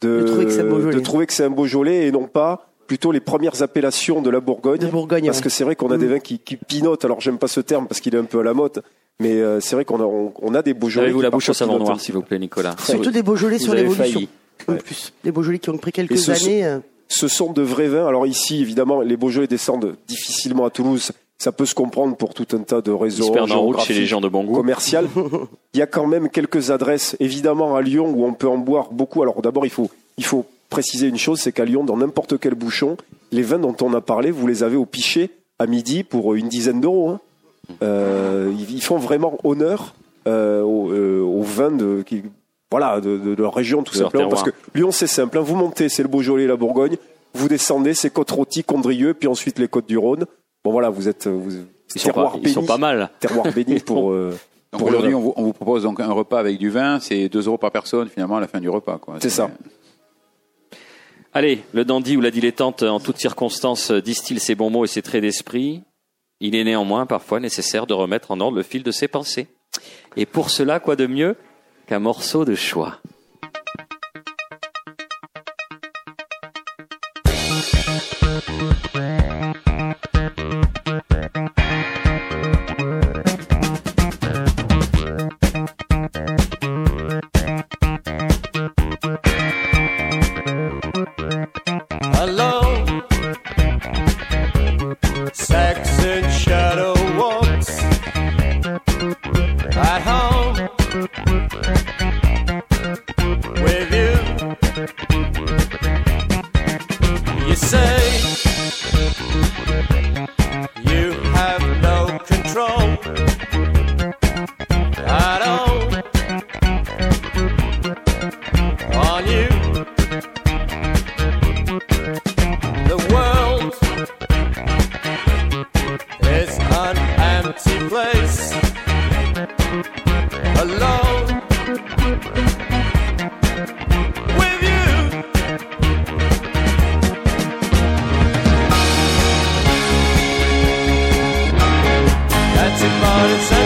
de, De trouver que c'est un Beaujolais. de trouver que c'est un Beaujolais et non pas plutôt les premières appellations de la Bourgogne. De Bourgogne. Parce ouais. que c'est vrai qu'on a Mm. des vins qui, qui pinotent. Alors j'aime pas ce terme parce qu'il est un peu à la mode, mais euh, c'est vrai qu'on a, on, on a des Beaujolais. Avez-vous la bouche au savon noir, s'il vous plaît, Nicolas Surtout des Beaujolais Vous sur l'évolution. En Ouais. plus, des Beaujolais qui ont pris quelques ce sont- années. euh, ce sont de vrais vins. Alors ici, évidemment, les Beaujolais descendent difficilement à Toulouse. Ça peut se comprendre pour tout un tas de Ils raisons perdent en route chez les gens de bon goût. commerciales. Il y a quand même quelques adresses, évidemment à Lyon, où on peut en boire beaucoup. Alors d'abord, il faut, il faut préciser une chose, c'est qu'à Lyon, dans n'importe quel bouchon, les vins dont on a parlé, vous les avez au pichet à midi pour une dizaine d'euros. hein. Euh, ils font vraiment honneur euh, aux, euh, aux vins de, qui, voilà, de, de leur région, tout De simplement. Parce que. Lyon, c'est simple. hein. Vous montez, c'est le Beaujolais, la Bourgogne. Vous descendez, c'est Côte-Rôtie, Condrieu, puis ensuite les Côtes du Rhône. Bon voilà, vous êtes vous, Ils sont, pas, ils béni, sont pas mal. terroir béni pour. euh, Donc pour aujourd'hui, on vous, on vous propose donc un repas avec du vin, c'est 2 euros par personne finalement à la fin du repas. quoi. C'est ça. Allez, le dandy ou la dilettante, en toutes circonstances, distille ses bons mots et ses traits d'esprit. Il est néanmoins parfois nécessaire de remettre en ordre le fil de ses pensées. Et pour cela, quoi de mieux qu'un morceau de choix? out. It's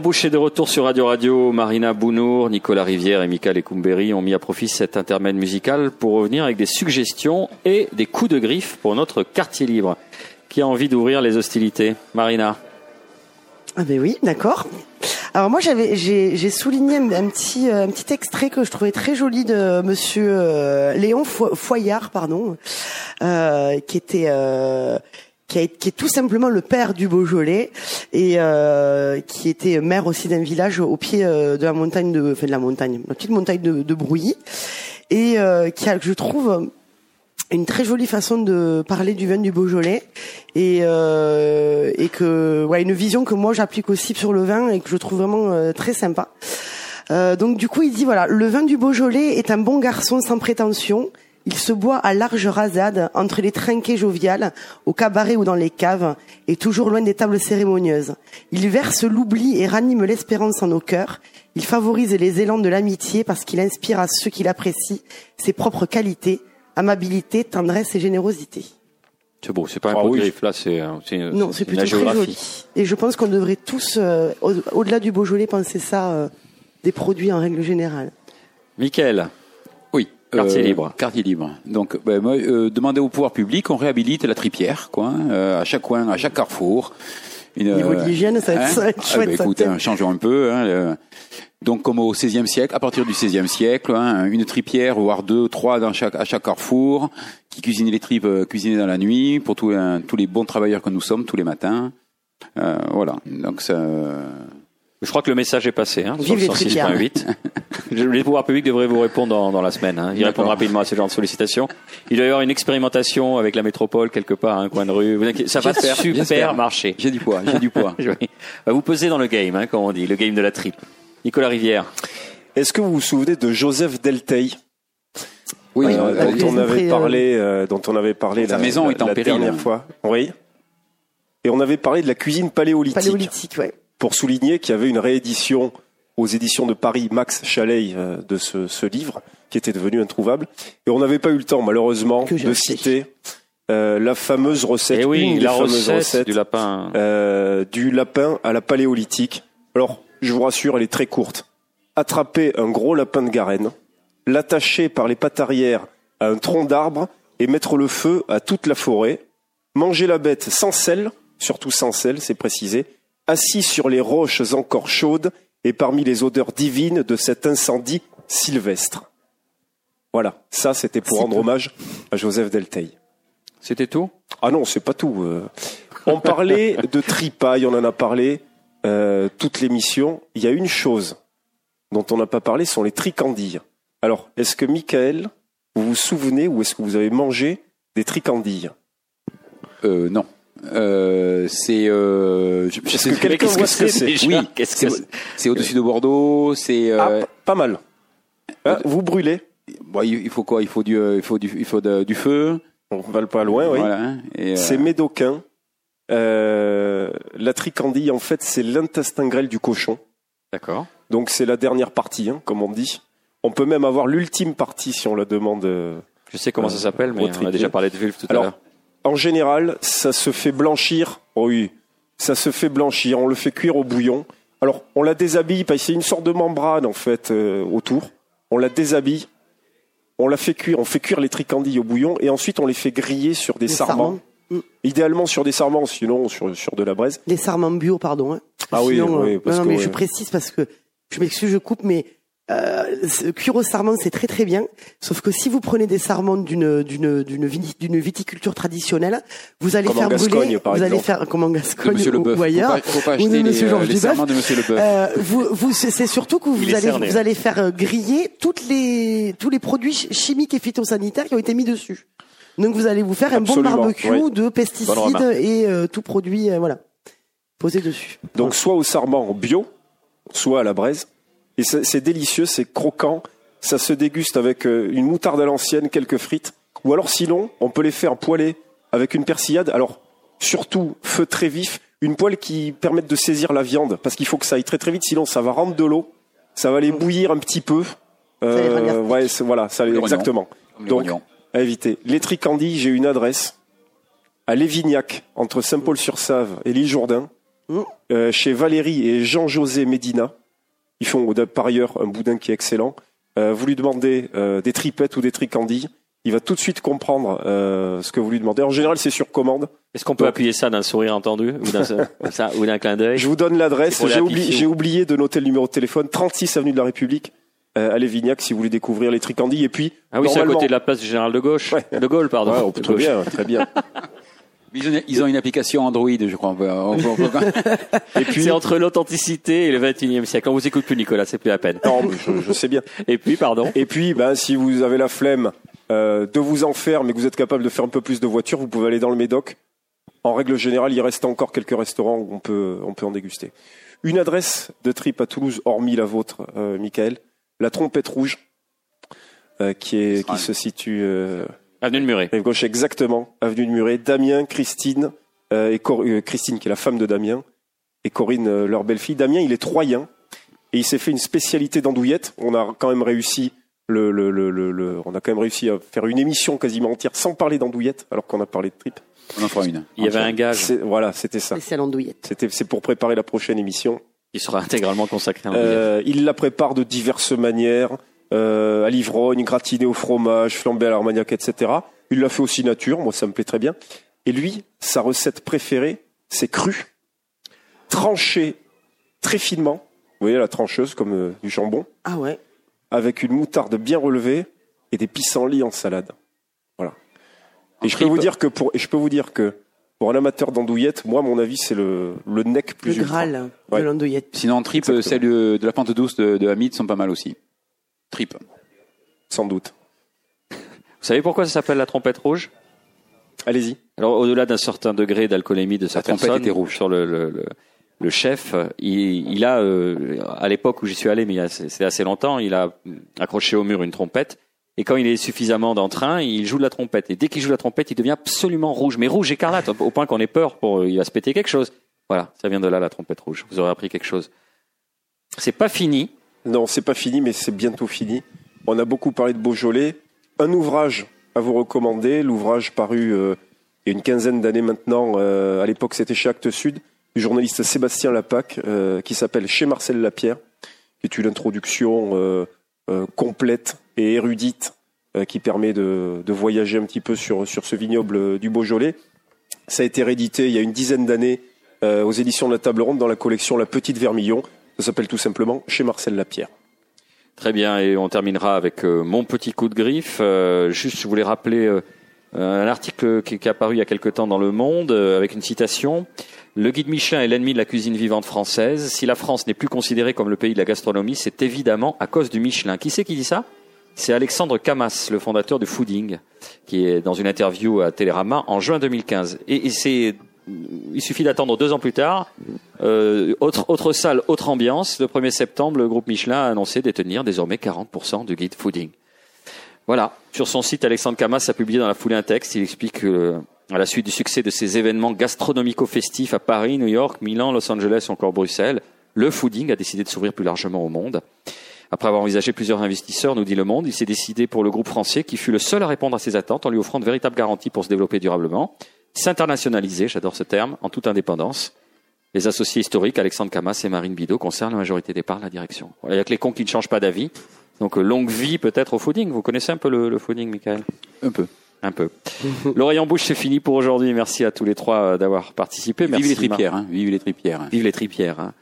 Boucher de retour sur Radio Radio. Marina Bounour, Nicolas Rivière et Michael Ecumberi ont mis à profit cet intermède musical pour revenir avec des suggestions et des coups de griffe pour notre quartier libre. Qui a envie d'ouvrir les hostilités Marina Ah ben oui, d'accord. Alors moi j'avais j'ai souligné un, petit euh, un petit extrait que je trouvais très joli de Monsieur euh, Léon Fo- Foyard, pardon, euh, qui était qui, a- qui est tout simplement le père du Beaujolais et euh, qui était maire aussi d'un village au pied euh, de la montagne de enfin de la montagne, la petite montagne de, de Brouilly et euh, qui a je trouve une très jolie façon de parler du vin du Beaujolais et euh, et que ouais une vision que moi j'applique aussi sur le vin et que je trouve vraiment euh, très sympa. Euh, donc du coup il dit voilà le vin du Beaujolais est un bon garçon sans prétention. Il se boit à large rasade entre les trinquets joviales, au cabaret ou dans les caves, et toujours loin des tables cérémonieuses. Il verse l'oubli et ranime l'espérance en nos cœurs. Il favorise les élans de l'amitié parce qu'il inspire à ceux qui l'apprécient ses propres qualités, amabilité, tendresse et générosité. C'est beau, c'est pas un Ah oui. griffe là, c'est euh, c'est une, Non, c'est plutôt très joli. Et je pense qu'on devrait tous, euh, au- au-delà du Beaujolais, penser ça euh, des produits en règle générale. Michael. Quartier libre. Quartier libre. Donc, ben, euh, demander au pouvoir public, on réhabilite la tripière, quoi, hein, euh, à chaque coin, à chaque carrefour. Une, Niveau de l'hygiène, ça va être- ça va être Ah, chouette, ben, ça, écoute, tiens. hein, changeons un peu. Hein, le- donc, comme au XVIe siècle, à partir du XVIe siècle, hein, une tripière, voire deux, trois dans chaque, à chaque carrefour, qui cuisinait les tripes euh, cuisinées dans la nuit, pour tous, euh, tous les bons travailleurs que nous sommes, tous les matins. Euh, voilà. Donc, ça, je crois que le message est passé hein, sur Vive le les tripières. 106.8. Je- les pouvoirs publics devraient vous répondre dans, dans la semaine. Hein. Ils répondent rapidement à ce genre de sollicitations. Il doit y avoir une expérimentation avec la métropole quelque part, à un coin de rue. Vous inquiétez- ça va super marcher. j'ai du poids, j'ai du poids. Oui. Bah, Vous pesez dans le game, hein, comme on dit, le game de la tripe. Nicolas Rivière. Est-ce que vous vous souvenez de Joseph Delteil Oui, euh, euh, dont on avait parlé, euh, dont on avait parlé Sa la, maison la- est en la péril. dernière fois. Oui. Et on avait parlé de la cuisine paléolithique, Paléolithique, ouais. Pour souligner qu'il y avait une réédition aux éditions de Paris Max Chalet euh, de ce, ce livre qui était devenu introuvable. Et on n'avait pas eu le temps, malheureusement, de acheté. citer euh, la fameuse recette, Eh oui, la recette recettes du lapin. euh, du lapin à la paléolithique. Alors, je vous rassure, elle est très courte. Attraper un gros lapin de Garenne, l'attacher par les pattes arrière à un tronc d'arbre et mettre le feu à toute la forêt. Manger la bête sans sel, surtout sans sel, c'est précisé, assis sur les roches encore chaudes et parmi les odeurs divines de cet incendie sylvestre. Voilà, ça c'était pour rendre tout. hommage à Joseph Delteil. C'était tout? Ah non, c'est pas tout. euh. On parlait de tripaille, on en a parlé euh, toute l'émission. Il y a une chose dont on n'a pas parlé, ce sont les tricandilles. Alors, est-ce que Michael, vous vous souvenez ou est-ce que vous avez mangé des tricandilles Euh, non. Euh, c'est euh, je- je sais- que quelqu'un voit ce que c'est Oui, Qu'est-ce que c'est au-dessus de Bordeaux. C'est Ah, euh, p- pas mal. Ah, vous brûlez bon, il faut quoi? Il faut du euh, il faut du il faut de- du feu. On va pas loin, oui. Voilà. hein, euh, C'est médocain. Euh, la tricandille, en fait, c'est l'intestin grêle du cochon. D'accord. Donc c'est la dernière partie, hein, comme on dit. On peut même avoir l'ultime partie si on la demande. Je sais comment ça s'appelle, mais on a déjà parlé de vulve tout à l'heure. En général, ça se fait blanchir. Oh oui, ça se fait blanchir. On le fait cuire au bouillon. Alors, on la déshabille parce une sorte de membrane en fait euh, autour. On la déshabille. On la fait cuire. On fait cuire les tricandilles au bouillon et ensuite on les fait griller sur des sarments. Mm. Idéalement sur des sarments, sinon sur, sur de la braise. Les sarments bio, pardon. Hein. Ah oui, Sinon, oui, euh, parce non, non, que, mais je précise parce que je m'excuse, je coupe, mais euh, sarment, c'est très très bien. Sauf que si vous prenez des sarments d'une d'une d'une viticulture traditionnelle, vous allez Comme en faire Gascogne, brûler, par vous allez faire comme en Gascogne ou, ou Faut ailleurs. pas, faut pas ou de acheter les, Monsieur Georges de Monsieur Leboeuf. Euh, vous, vous, c'est surtout que vous allez, vous allez faire euh, griller toutes les, tous les produits ch- chimiques et phytosanitaires qui ont été mis dessus. Donc vous allez vous faire un bon barbecue oui. de pesticides et euh, tout produit, euh, voilà, posé dessus. Donc soit au sarment bio, soit à la braise. Et c'est délicieux, c'est croquant. Ça se déguste avec euh, une moutarde à l'ancienne, quelques frites. Ou alors sinon, on peut les faire poêler avec une persillade. Alors surtout feu très vif, une poêle qui permette de saisir la viande, parce qu'il faut que ça aille très très vite, sinon ça va rendre de l'eau, ça va les bouillir un petit peu. gastriques. ouais, c'est- voilà, ça Les exactement. Les Donc rognons. à éviter. Les tricandilles, j'ai une adresse à Lévignac, entre Saint-Paul-sur-Save et l'île Jourdain. Mm. Euh, chez Valérie et Jean-José Médina. Ils font par ailleurs un boudin qui est excellent. Euh, vous lui demandez euh, des tripettes ou des tricandis. Il va tout de suite comprendre euh, ce que vous lui demandez. En général, c'est sur commande. Est-ce qu'on peut Donc- appuyer ça d'un sourire entendu ou d'un comme ça, ou d'un clin d'œil Je vous donne l'adresse. J'ai oublié, aficionados. j'ai oublié de noter le numéro de téléphone. 36 avenue de la République, euh, à Lévignac, si vous voulez découvrir les tricandis. Et puis, Ah oui, c'est à côté de la place du général de gauche. Ouais. De Gaulle, pardon. Ouais, on De peut très bien, très bien. Ils ont, ils ont une application Android, je crois. Et puis, C'est entre l'authenticité et le 21e siècle. On vous écoute plus, Nicolas, c'est plus la peine. non, mais je, je sais bien. Et puis, pardon. Et puis, ben, si vous avez la flemme euh, de vous en faire, mais que vous êtes capable de faire un peu plus de voitures, vous pouvez aller dans le Médoc. En règle générale, il reste encore quelques restaurants où on peut, on peut en déguster. Une adresse de trip à Toulouse, hormis la vôtre, euh, Michael, la Trompette Rouge, euh, qui, est, qui se situe euh, Avenue de Muret. rive gauche exactement, avenue de Muret. Damien, Christine, euh, et Cor- euh, Christine qui est la femme de Damien, et Corinne, euh, leur belle-fille. Damien, il est troyen, et il s'est fait une spécialité d'andouillette. On a quand même réussi le, le, le, le- le- on a quand même réussi à faire une émission quasiment entière sans parler d'andouillette, alors qu'on a parlé de tripes. on en fera une. Il y avait un gage C'est- Voilà, c'était ça. Spécial andouillette. C'était, c'est pour préparer la prochaine émission. qui sera intégralement consacré à Euh, il la prépare de diverses manières, euh, à l'ivrogne, gratiné au fromage, flambé à l'armagnac, etc. Il l'a fait aussi nature, moi ça me plaît très bien. Et lui, sa recette préférée, c'est cru, tranché très finement. Vous voyez la trancheuse comme euh, du jambon, Ah ouais. avec une moutarde bien relevée et des pissenlits en salade. Voilà. En Et je peux tripe. vous dire que pour, et je peux vous dire que pour un amateur d'andouillette, moi, à mon avis, c'est le, le neck plus Le ultra. Graal Ouais. de l'andouillette. Sinon, en trip, Exactement. celles de, de la pente douce de, de Hamid sont pas mal aussi. Trip. Sans doute. Vous savez pourquoi ça s'appelle la trompette rouge? Allez-y. Alors, au-delà d'un certain degré d'alcoolémie de sa La trompette était rouge. sur le, le, le, le chef, il, il a, euh, à l'époque où j'y suis allé, mais il y a- c'est assez longtemps, il a accroché au mur une trompette. Et quand il est suffisamment d'entrain, il joue de la trompette. Et dès qu'il joue de la trompette, il devient absolument rouge, mais rouge écarlate, au au point qu'on ait peur pour, il va se péter quelque chose. Voilà, ça vient de là la trompette rouge. Vous aurez appris quelque chose. C'est pas fini. Non, c'est pas fini, mais c'est bientôt fini. On a beaucoup parlé de Beaujolais. Un ouvrage à vous recommander, l'ouvrage paru euh, il y a une quinzaine d'années maintenant. euh, à l'époque, c'était chez Actes Sud, du journaliste Sébastien Lapac, euh, qui s'appelle Chez Marcel Lapierre, qui est une introduction complète et érudite qui permet de, voyager un petit peu sur, sur ce vignoble du Beaujolais. Ça a été réédité il y a une dizaine d'années aux éditions de la Table Ronde dans la collection La Petite Vermillon. Ça s'appelle tout simplement Chez Marcel Lapierre. Très bien, et on terminera avec euh, mon petit coup de griffe. Euh, juste, je voulais rappeler euh, un article qui, est apparu il y a quelque temps dans Le Monde, avec une citation. Le guide Michelin est l'ennemi de la cuisine vivante française. Si la France n'est plus considérée comme le pays de la gastronomie, c'est évidemment à cause du Michelin. Qui c'est qui dit ça? C'est Alexandre Camas, le fondateur du Fooding, qui est dans une interview à Télérama en juin 2015. Et, et c'est, il suffit d'attendre deux ans plus tard. Euh, autre, salle, autre ambiance. Le 1er septembre, le groupe Michelin a annoncé détenir désormais 40% du guide Fooding. Voilà. Sur son site, Alexandre Camas a publié dans la foulée un texte. Il explique que, à la suite du succès de ces événements gastronomico-festifs à Paris, New York, Milan, Los Angeles encore Bruxelles, le fooding a décidé de s'ouvrir plus largement au monde. Après avoir envisagé plusieurs investisseurs, nous dit Le Monde, il s'est décidé pour le groupe français qui fut le seul à répondre à ses attentes en lui offrant de véritables garanties pour se développer durablement, s'internationaliser, j'adore ce terme, en toute indépendance. Les associés historiques, Alexandre Camas et Marine Bidot, concernent la majorité des parts de la direction. Il n'y a que les cons qui ne changent pas d'avis. Donc euh, longue vie peut-être au fooding. Vous connaissez un peu le, le fooding, Michael? Un peu. Un peu. L'oreille en bouche, c'est fini pour aujourd'hui. Merci à tous les trois euh, d'avoir participé. Merci, Vive les tripières, hein. Vive les tripières. Vive les tripières. Hein.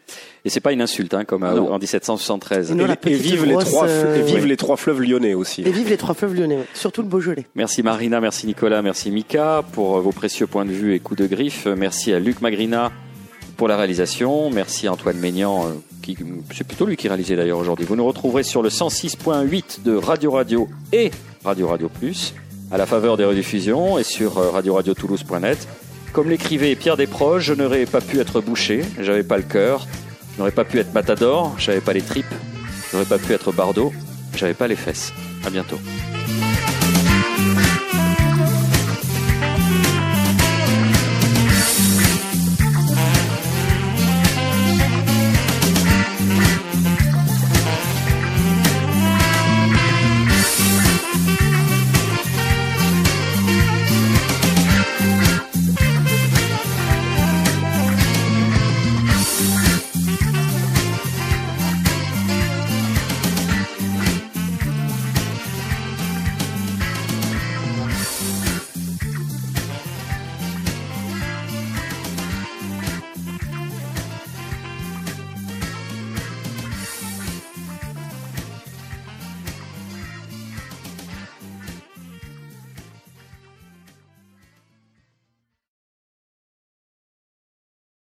Et c'est pas une insulte, hein, comme à- Non. en 1773. Et non, la et, et petite vive, les brosse, trois, euh, et vive ouais. les trois fleuves lyonnais aussi. Et vive les trois fleuves lyonnais, ouais. surtout le Beaujolais. Merci Marina, merci Nicolas, merci Mika pour euh, vos précieux points de vue et coups de griffe. Euh, Merci à Luc Magrina pour la réalisation. Merci à Antoine Maignan, euh, qui c'est plutôt lui qui réalisait d'ailleurs aujourd'hui. Vous nous retrouverez sur le 106.8 de Radio Radio et Radio Radio Plus à la faveur des rediffusions et sur euh, radio-radio-toulouse.net. Comme l'écrivait Pierre Desproges, je n'aurais pas pu être boucher, j'avais pas le cœur. Je n'aurais pas pu être matador, j'avais pas les tripes. Je n'aurais pas pu être bardo, j'avais pas les fesses. À bientôt.